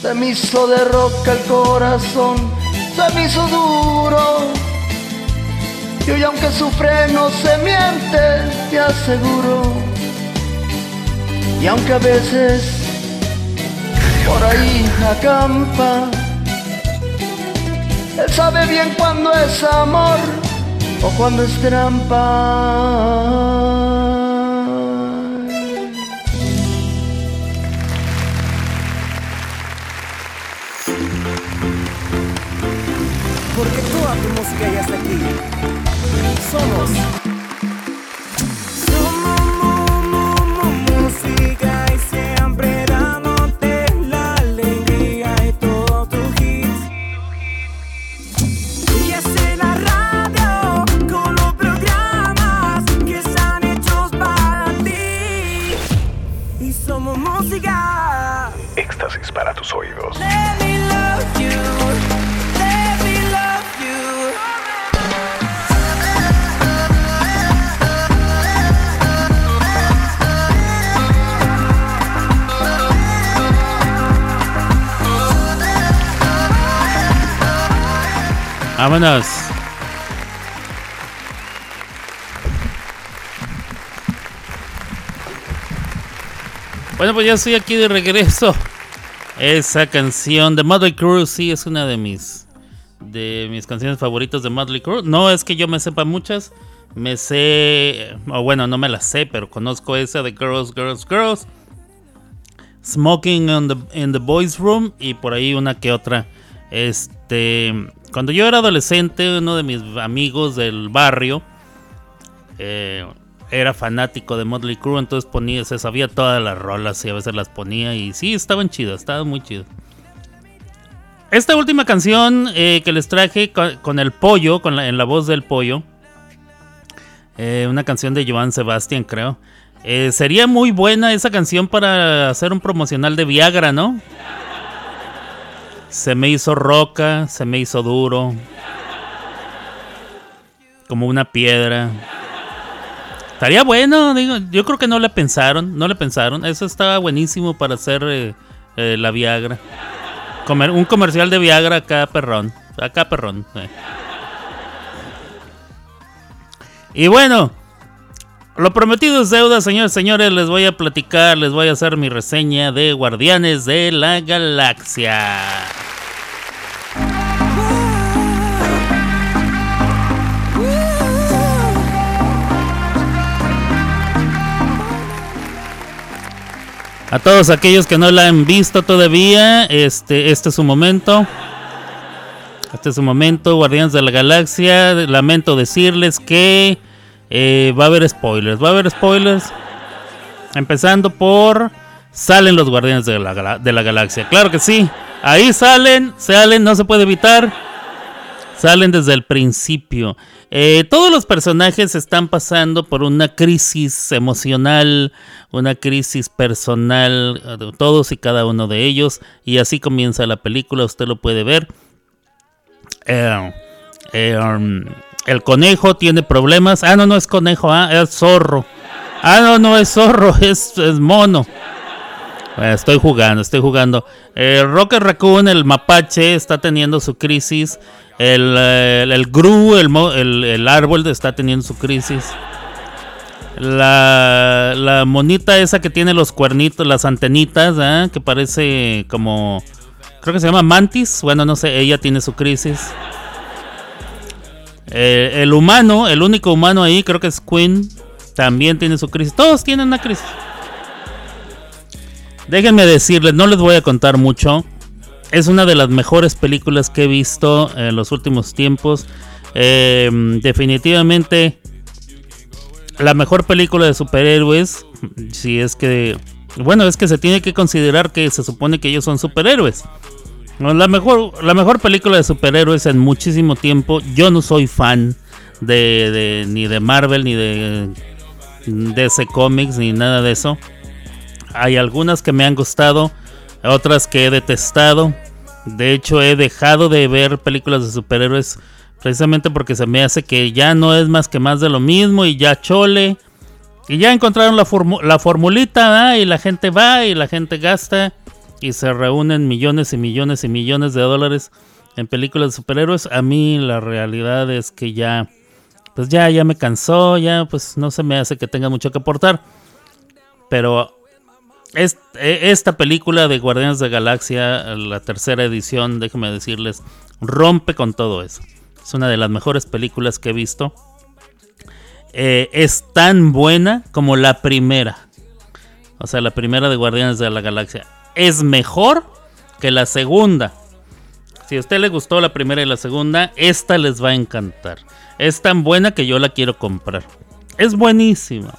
Speaker 15: Se me hizo de roca el corazón, se me hizo duro. Y hoy aunque sufre no se miente, te aseguro. Y aunque a veces por ahí acampa, él sabe bien cuando es amor o cuando es trampa.
Speaker 16: Porque toda tu música ya está aquí. Somos.
Speaker 2: Vámonos. Bueno, pues ya estoy aquí de regreso. Esa canción de Motley Crue sí es una de mis de mis canciones favoritas de Motley Crue. No es que yo me sepa muchas, me sé o bueno, no me las sé, pero conozco esa de Girls, Girls, Girls. Smoking on the, in the Boys Room y por ahí una que otra. Este, cuando yo era adolescente, uno de mis amigos del barrio eh, era fanático de Motley Crue, entonces ponía, se sabía todas las rolas y a veces las ponía y sí, estaban chidas, estaban muy chidas. Esta última canción eh, que les traje con, el pollo, con la, en la voz del pollo, eh, una canción de Joan Sebastián, creo. Eh, sería muy buena esa canción para hacer un promocional de Viagra, ¿no? Se me hizo roca, se me hizo duro. Como una piedra. Estaría bueno, digo, yo creo que no le pensaron, no le pensaron. Eso estaba buenísimo para hacer eh, eh, la Viagra. Comer, un comercial de Viagra acá perrón, acá perrón. eh. Y bueno, lo prometido es deuda, señores, señores. Les voy a platicar, les voy a hacer mi reseña de Guardianes de la Galaxia. A todos aquellos que no la han visto todavía, este, este es su momento. Este es su momento, Guardianes de la Galaxia. Lamento decirles que eh, va a haber spoilers. Va a haber spoilers. Empezando por. Salen los Guardianes de la, de la Galaxia. Claro que sí. Ahí salen, salen, no se puede evitar. Salen desde el principio. Eh, todos los personajes están pasando por una crisis emocional, una crisis personal, eh, todos y cada uno de ellos. Y así comienza la película, usted lo puede ver. Eh, um, el conejo tiene problemas. Ah, no, no es conejo, ah, es zorro. Ah, no, no es zorro, es, mono. Estoy jugando, estoy jugando. Eh, Rocket Raccoon, el mapache, está teniendo su crisis. El, eh, el, Gru, el, el, el árbol, está teniendo su crisis. La, la monita esa que tiene los cuernitos, las antenitas, que parece como... Creo que se llama Mantis. Bueno, no sé, ella tiene su crisis. Eh, el humano, el único humano ahí, creo que es Queen, también tiene su crisis. Todos tienen una crisis. Déjenme decirles, no les voy a contar mucho. Es una de las mejores películas que he visto en los últimos tiempos. Eh, definitivamente la mejor película de superhéroes. Si es que... Bueno, es que se tiene que considerar que se supone que ellos son superhéroes. La mejor, la mejor película de superhéroes en muchísimo tiempo. Yo no soy fan de, de- ni de Marvel ni de DC Comics ni nada de eso. Hay algunas que me han gustado, otras que he detestado. De hecho, he dejado de ver películas de superhéroes precisamente porque se me hace que ya no es más que más de lo mismo y ya chole. Y ya encontraron la, formu- la formulita y la gente va y la gente gasta y se reúnen millones y millones y millones de dólares en películas de superhéroes. A mí la realidad es que ya, pues ya, ya me cansó, ya pues no se me hace que tenga mucho que aportar. Pero esta película de Guardianes de Galaxia, la tercera edición, déjenme decirles, rompe con todo eso. Es una de las mejores películas que he visto. Eh, es tan buena como la primera. O sea, la primera de Guardianes de la Galaxia. Es mejor que la segunda. Si a usted le gustó la primera y la segunda, esta les va a encantar. Es tan buena que yo la quiero comprar. Es buenísima.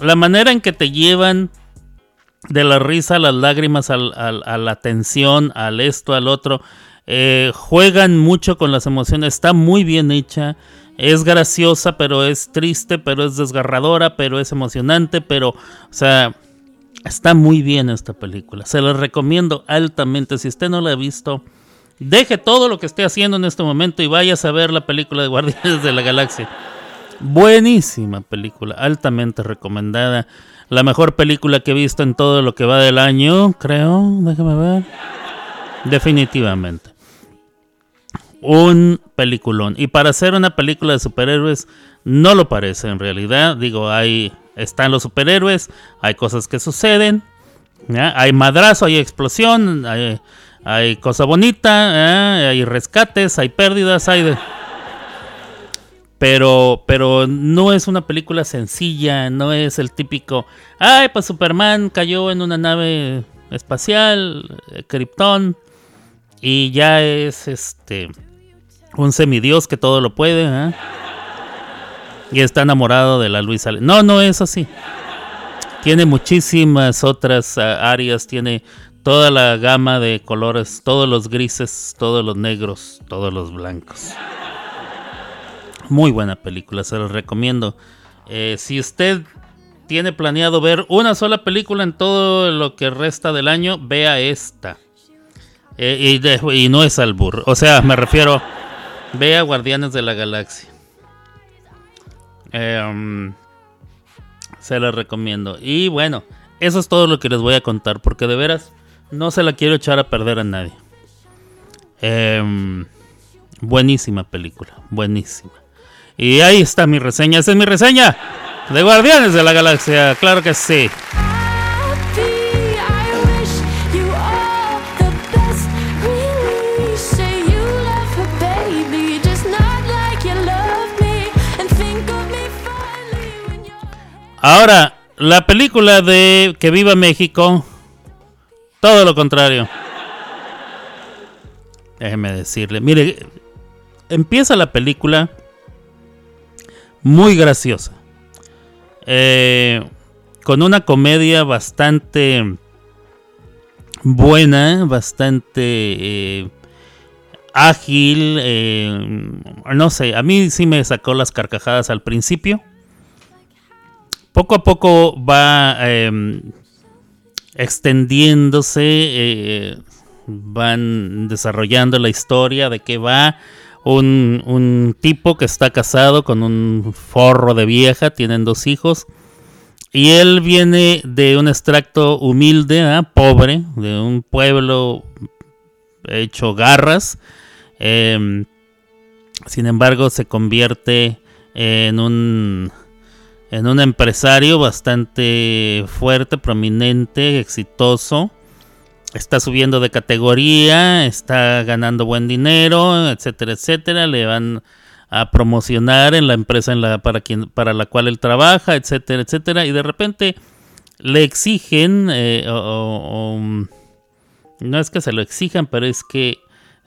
Speaker 2: La manera en que te llevan de la risa a las lágrimas, a la tensión, al esto, al otro. eh, juegan mucho con las emociones. Está muy bien hecha. Es graciosa, pero es triste, pero es desgarradora, pero es emocionante, pero, o sea, está muy bien esta película. Se la recomiendo altamente. Si usted no la ha visto, deje todo lo que esté haciendo en este momento y vaya a ver la película de Guardianes de la Galaxia. Buenísima película, altamente recomendada. La mejor película que he visto en todo lo que va del año, creo. Déjame ver. Definitivamente. Un peliculón. Y para hacer una película de superhéroes, no lo parece en realidad. Digo, hay. Están los superhéroes, hay cosas que suceden. Hay madrazo, hay explosión, hay, cosa bonita, ¿ya? hay rescates, hay pérdidas, hay de pero pero no es una película sencilla, no es el típico, ay, pues Superman cayó en una nave espacial, eh, Krypton y ya es este un semidios que todo lo puede, ¿eh? Y está enamorado de la Luisa. No, no es así. Tiene muchísimas otras ah, áreas, tiene toda la gama de colores, todos los grises, todos los negros, todos los blancos. Muy buena película, se los recomiendo. Eh, si usted tiene planeado ver una sola película en todo lo que resta del año, vea esta. Eh, y, y no es albur. O sea, me refiero. Ve a Guardianes de la Galaxia. Um, se los recomiendo. Y bueno, eso es todo lo que les voy a contar. Porque de veras no se la quiero echar a perder a nadie. Eh, buenísima película. Buenísima. Y ahí está mi reseña. Esa es mi reseña de Guardianes de la Galaxia. Claro que sí. Ahora, la película de Que Viva México, todo lo contrario. Déjeme decirle, mire, empieza la película muy graciosa. Eh, con una comedia bastante buena, bastante eh, ágil. eh, no sé, a mí sí me sacó las carcajadas al principio. Poco a poco va eh, extendiéndose, van desarrollando la historia de que va un, un tipo que está casado con un forro de vieja, tienen dos hijos. Y él viene de un extracto humilde, ¿ah? pobre, de un pueblo hecho garras. Em, sin embargo, se convierte en un, en un empresario bastante fuerte, prominente, exitoso. Está subiendo de categoría, está ganando buen dinero, etcétera, etcétera. Le van a promocionar en la empresa en la, para, quien, para la cual él trabaja, etcétera, etcétera. Y de repente le exigen, eh, o, o- no es que se lo exijan, pero es que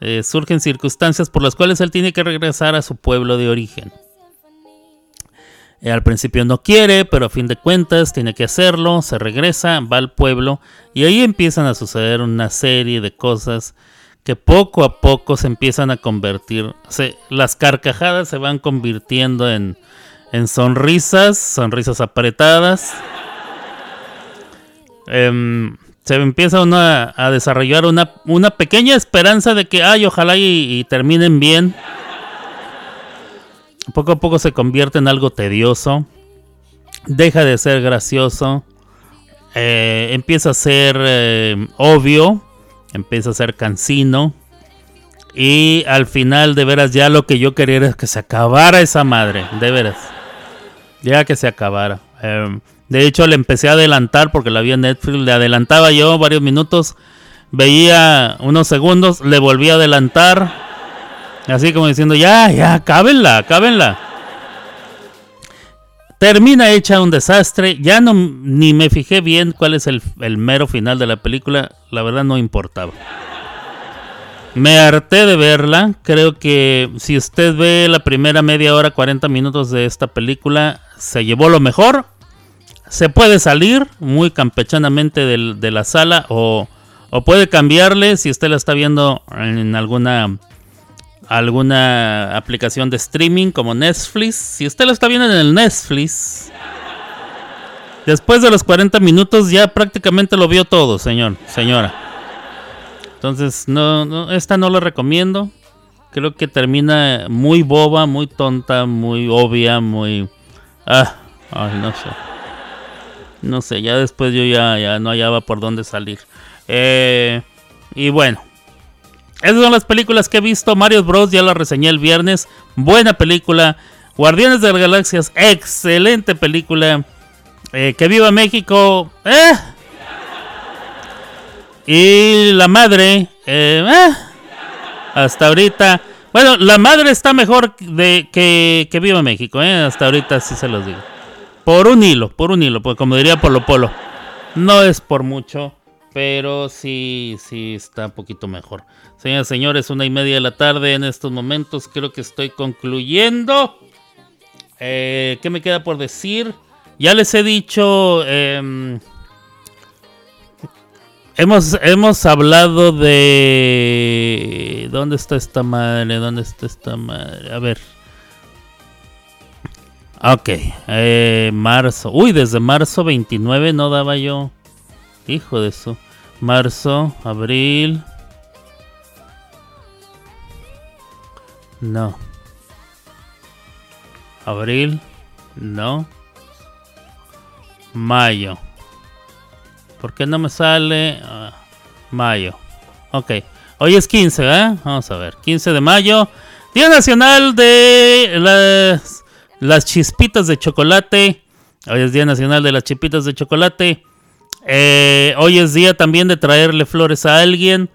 Speaker 2: eh, surgen circunstancias por las cuales él tiene que regresar a su pueblo de origen. Eh, al principio no quiere, pero a fin de cuentas tiene que hacerlo, se regresa, va al pueblo y ahí empiezan a suceder una serie de cosas que poco a poco se empiezan a convertir, las carcajadas se van convirtiendo en, en sonrisas, sonrisas apretadas. Em, se empieza uno a, a desarrollar una, pequeña esperanza de que, ay, ojalá y terminen bien. Poco a poco se convierte en algo tedioso. Deja de ser gracioso. eh, empieza a ser eh, obvio. Empieza a ser cansino. Y al final, de veras, ya lo que yo quería era que se acabara esa madre. De veras. Ya que se acabara. Eh, de hecho, le empecé a adelantar porque la vi en Netflix. Le adelantaba yo varios minutos. Veía unos segundos. Le volví a adelantar. Así como diciendo, ya, ya, cábenla, cábenla. Termina hecha un desastre. Ya no ni me fijé bien cuál es el, mero final de la película. La verdad no importaba. Me harté de verla. Creo que si usted ve la primera media hora, 40 minutos de esta película, se llevó lo mejor. Se puede salir muy campechanamente de la sala o puede cambiarle si usted la está viendo en alguna alguna aplicación de streaming como Netflix. Si usted lo está viendo en el Netflix, después de los 40 minutos ya prácticamente lo vio todo, señor, señora. Entonces, no, esta no la recomiendo. Creo que termina muy boba, muy tonta, muy obvia, muy... Ah, ay, no sé. No sé, ya después yo ya, ya no hallaba por dónde salir. Eh, y bueno, esas son las películas que he visto. Mario Bros. ya la reseñé el viernes. Buena película. Guardianes de las Galaxias. Excelente película. Eh, que viva México. Eh. Y la madre. eh, eh. Hasta ahorita. Bueno, la madre está mejor de que, que viva México. Hasta ahorita sí se los digo. Por un hilo, por un hilo. Pues como diría Polo Polo. No es por mucho. Pero sí, sí está un poquito mejor. Señoras y señores, una y media de la tarde en estos momentos. Creo que estoy concluyendo. Eh, ¿Qué me queda por decir? Ya les he dicho. em, hemos, hemos hablado de. ¿Dónde está esta madre? ¿Dónde está esta madre? A ver. Ok, eh, marzo. Uy, desde marzo 29 no daba yo. Hijo de eso marzo, abril. No. Abril, no. Mayo. ¿Por qué no me sale? Ah, mayo. Ok. Hoy es 15, ¿eh? Vamos a ver. 15 de mayo. Día Nacional de las, las Chispitas de Chocolate. Hoy es Día Nacional de las Chispitas de Chocolate. Eh, hoy es día también de traerle flores a alguien.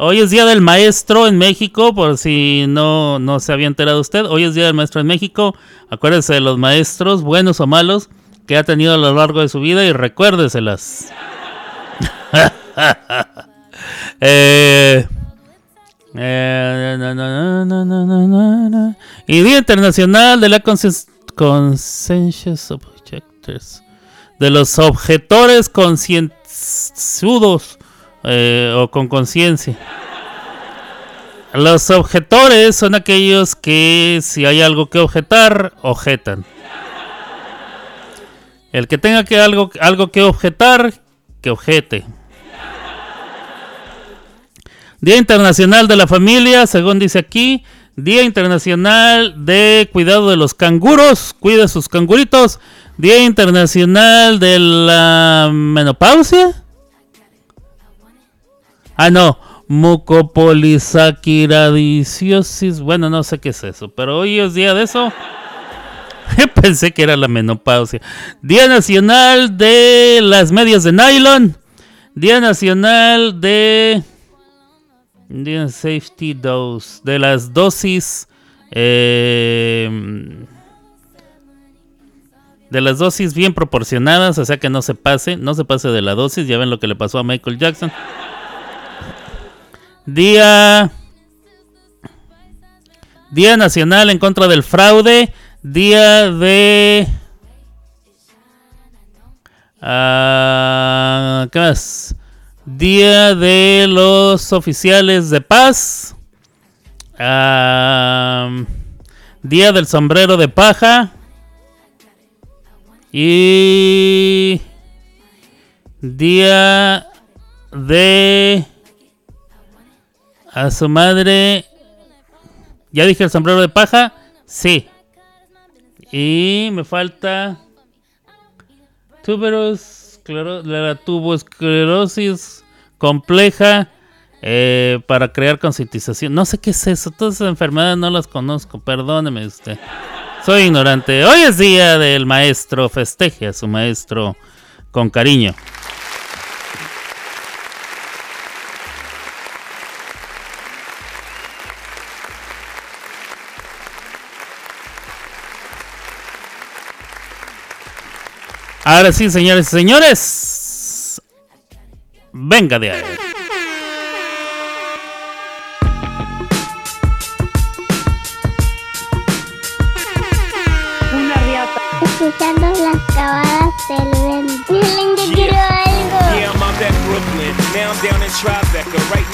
Speaker 2: Hoy es Día del Maestro en México, por si no, no se había enterado usted. Hoy es Día del Maestro en México. Acuérdese de los maestros, buenos o malos, que ha tenido a lo largo de su vida y recuérdeselas. y Día Internacional de la Conscious Objectors. De los objetores concienzudos eh, o con conciencia. Los objetores son aquellos que si hay algo que objetar, objetan. El que tenga que algo, algo que objetar, que objete. Día Internacional de la Familia, según dice aquí. Día Internacional de Cuidado de los Canguros. Cuida sus canguritos. Día Internacional de la Menopausia. Ah, no. Mucopolisaccharidiosis. Bueno, no sé qué es eso. Pero hoy es día de eso. Pensé que era la menopausia. Día Nacional de las medias de nylon. Día Nacional de... Día Safety Dose. De las dosis... Eh, de las dosis bien proporcionadas, o sea que no se pase, no se pase de la dosis, ya ven lo que le pasó a Michael Jackson. Día Día Nacional en contra del fraude, Día de uh, ¿Qué más? Día de los oficiales de paz. Uh, día del sombrero de paja. Y día de a su madre. ¿Ya dije el sombrero de paja? Sí. Y me falta tuberos, la tuboesclerosis compleja eh, para crear concientización. No sé qué es eso. Todas esas enfermedades no las conozco. Perdóneme usted. Soy ignorante. Hoy es día del maestro. Festeje a su maestro con cariño. Ahora sí, señores y señores. Venga de ahí.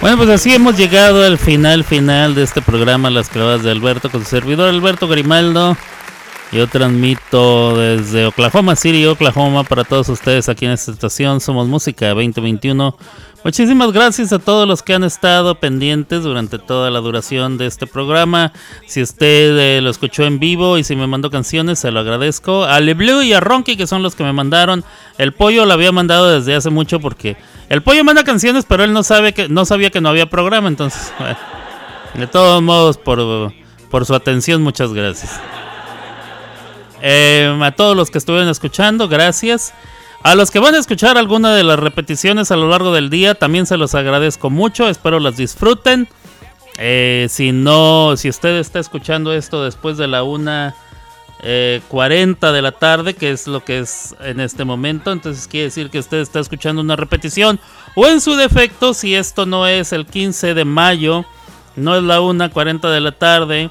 Speaker 2: Bueno, pues así hemos llegado al final final de este programa Las clavadas de Alberto con su servidor Alberto Grimaldo. Yo transmito desde Oklahoma City, Oklahoma para todos ustedes aquí en esta estación. Somos Música 2021 Muchísimas gracias a todos los que han estado pendientes durante toda la duración de este programa. Si usted eh, lo escuchó en vivo y si me mandó canciones, se lo agradezco. A LeBlue y a Ronky, que son los que me mandaron. El pollo lo había mandado desde hace mucho porque el pollo manda canciones, pero él no sabe que no sabía que no había programa. Entonces, de todos modos, por, por su atención, muchas gracias. Eh, a todos los que estuvieron escuchando, gracias. A los que van a escuchar alguna de las repeticiones a lo largo del día, también se los agradezco mucho. Espero las disfruten. Eh, si no, si usted está escuchando esto después de la 1.40 eh, de la tarde, que es lo que es en este momento, entonces quiere decir que usted está escuchando una repetición. O en su defecto, si esto no es el 15 de mayo, no es la 1.40 de la tarde.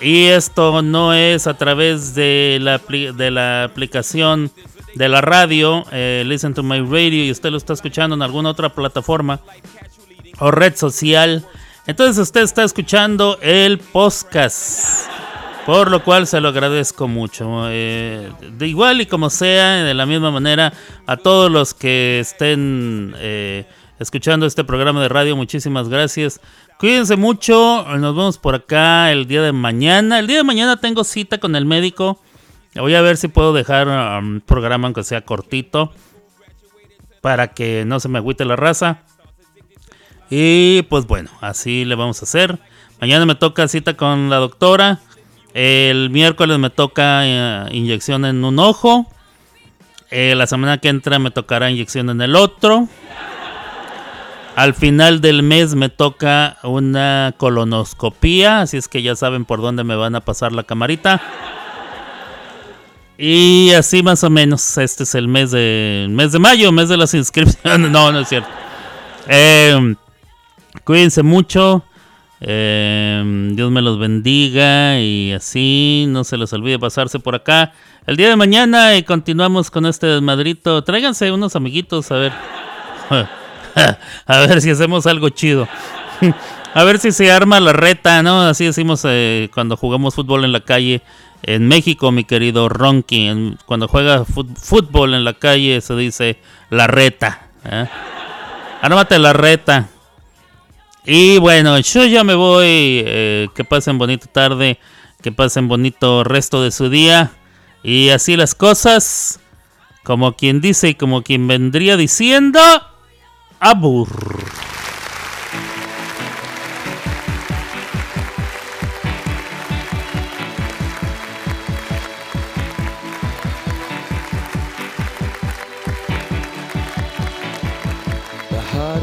Speaker 2: Y esto no es a través de la, de la aplicación de la radio, eh, Listen to My Radio, y usted lo está escuchando en alguna otra plataforma o red social, entonces usted está escuchando el podcast. Por lo cual se lo agradezco mucho. Eh, de igual y como sea, de la misma manera, a todos los que estén eh, escuchando este programa de radio, muchísimas gracias. Cuídense mucho. Nos vemos por acá el día de mañana. El día de mañana tengo cita con el médico. Voy a ver si puedo dejar un um, programa aunque sea cortito. Para que no se me agüite la raza. Y pues bueno, así le vamos a hacer. Mañana me toca cita con la doctora. El miércoles me toca eh, inyección en un ojo. Eh, la semana que entra me tocará inyección en el otro. Al final del mes me toca una colonoscopía. Así es que ya saben por dónde me van a pasar la camarita. Y así más o menos, este es el mes de mes de mayo, mes de las inscripciones. No, no es cierto. Em, cuídense mucho. Em, Dios me los bendiga y así no se les olvide pasarse por acá el día de mañana y continuamos con este desmadrito. Tráiganse unos amiguitos a ver. a ver si hacemos algo chido. a ver si se arma la reta, ¿no? Así decimos eh, cuando jugamos fútbol en la calle en México, mi querido Ronky, cuando juega fútbol en la calle se dice la reta. ¿eh? Ármate la reta. Y bueno, yo ya me voy. Eh, que pasen bonita tarde. Que pasen bonito resto de su día. Y así las cosas. Como quien dice y como quien vendría diciendo. Abur.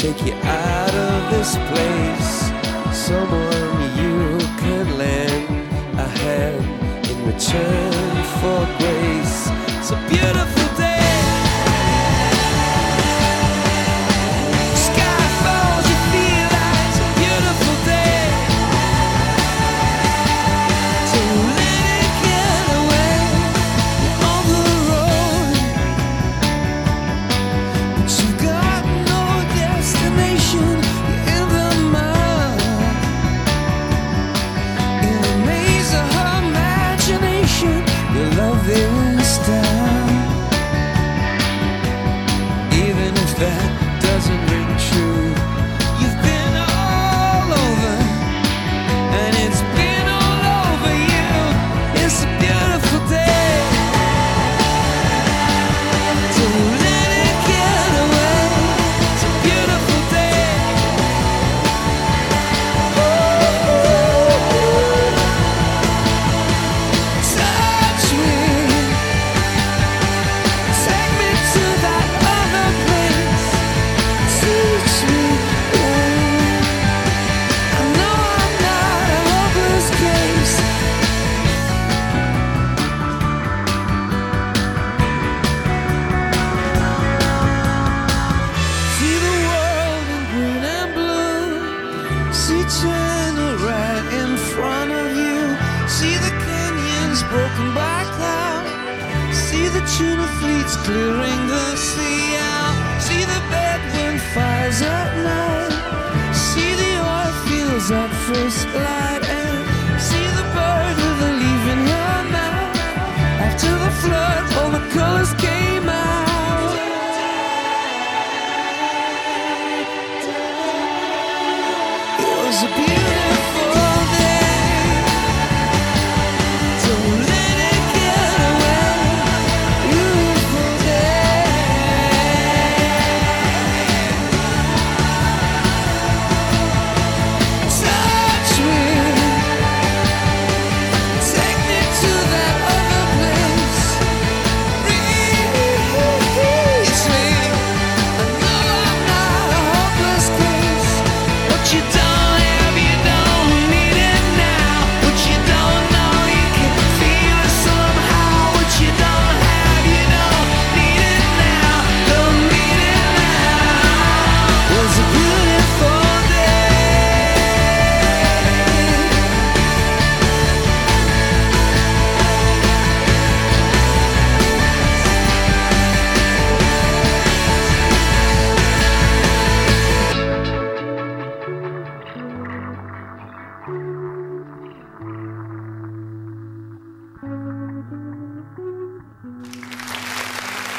Speaker 17: take you out of this place. Someone you could lend a hand in return for grace. A beautiful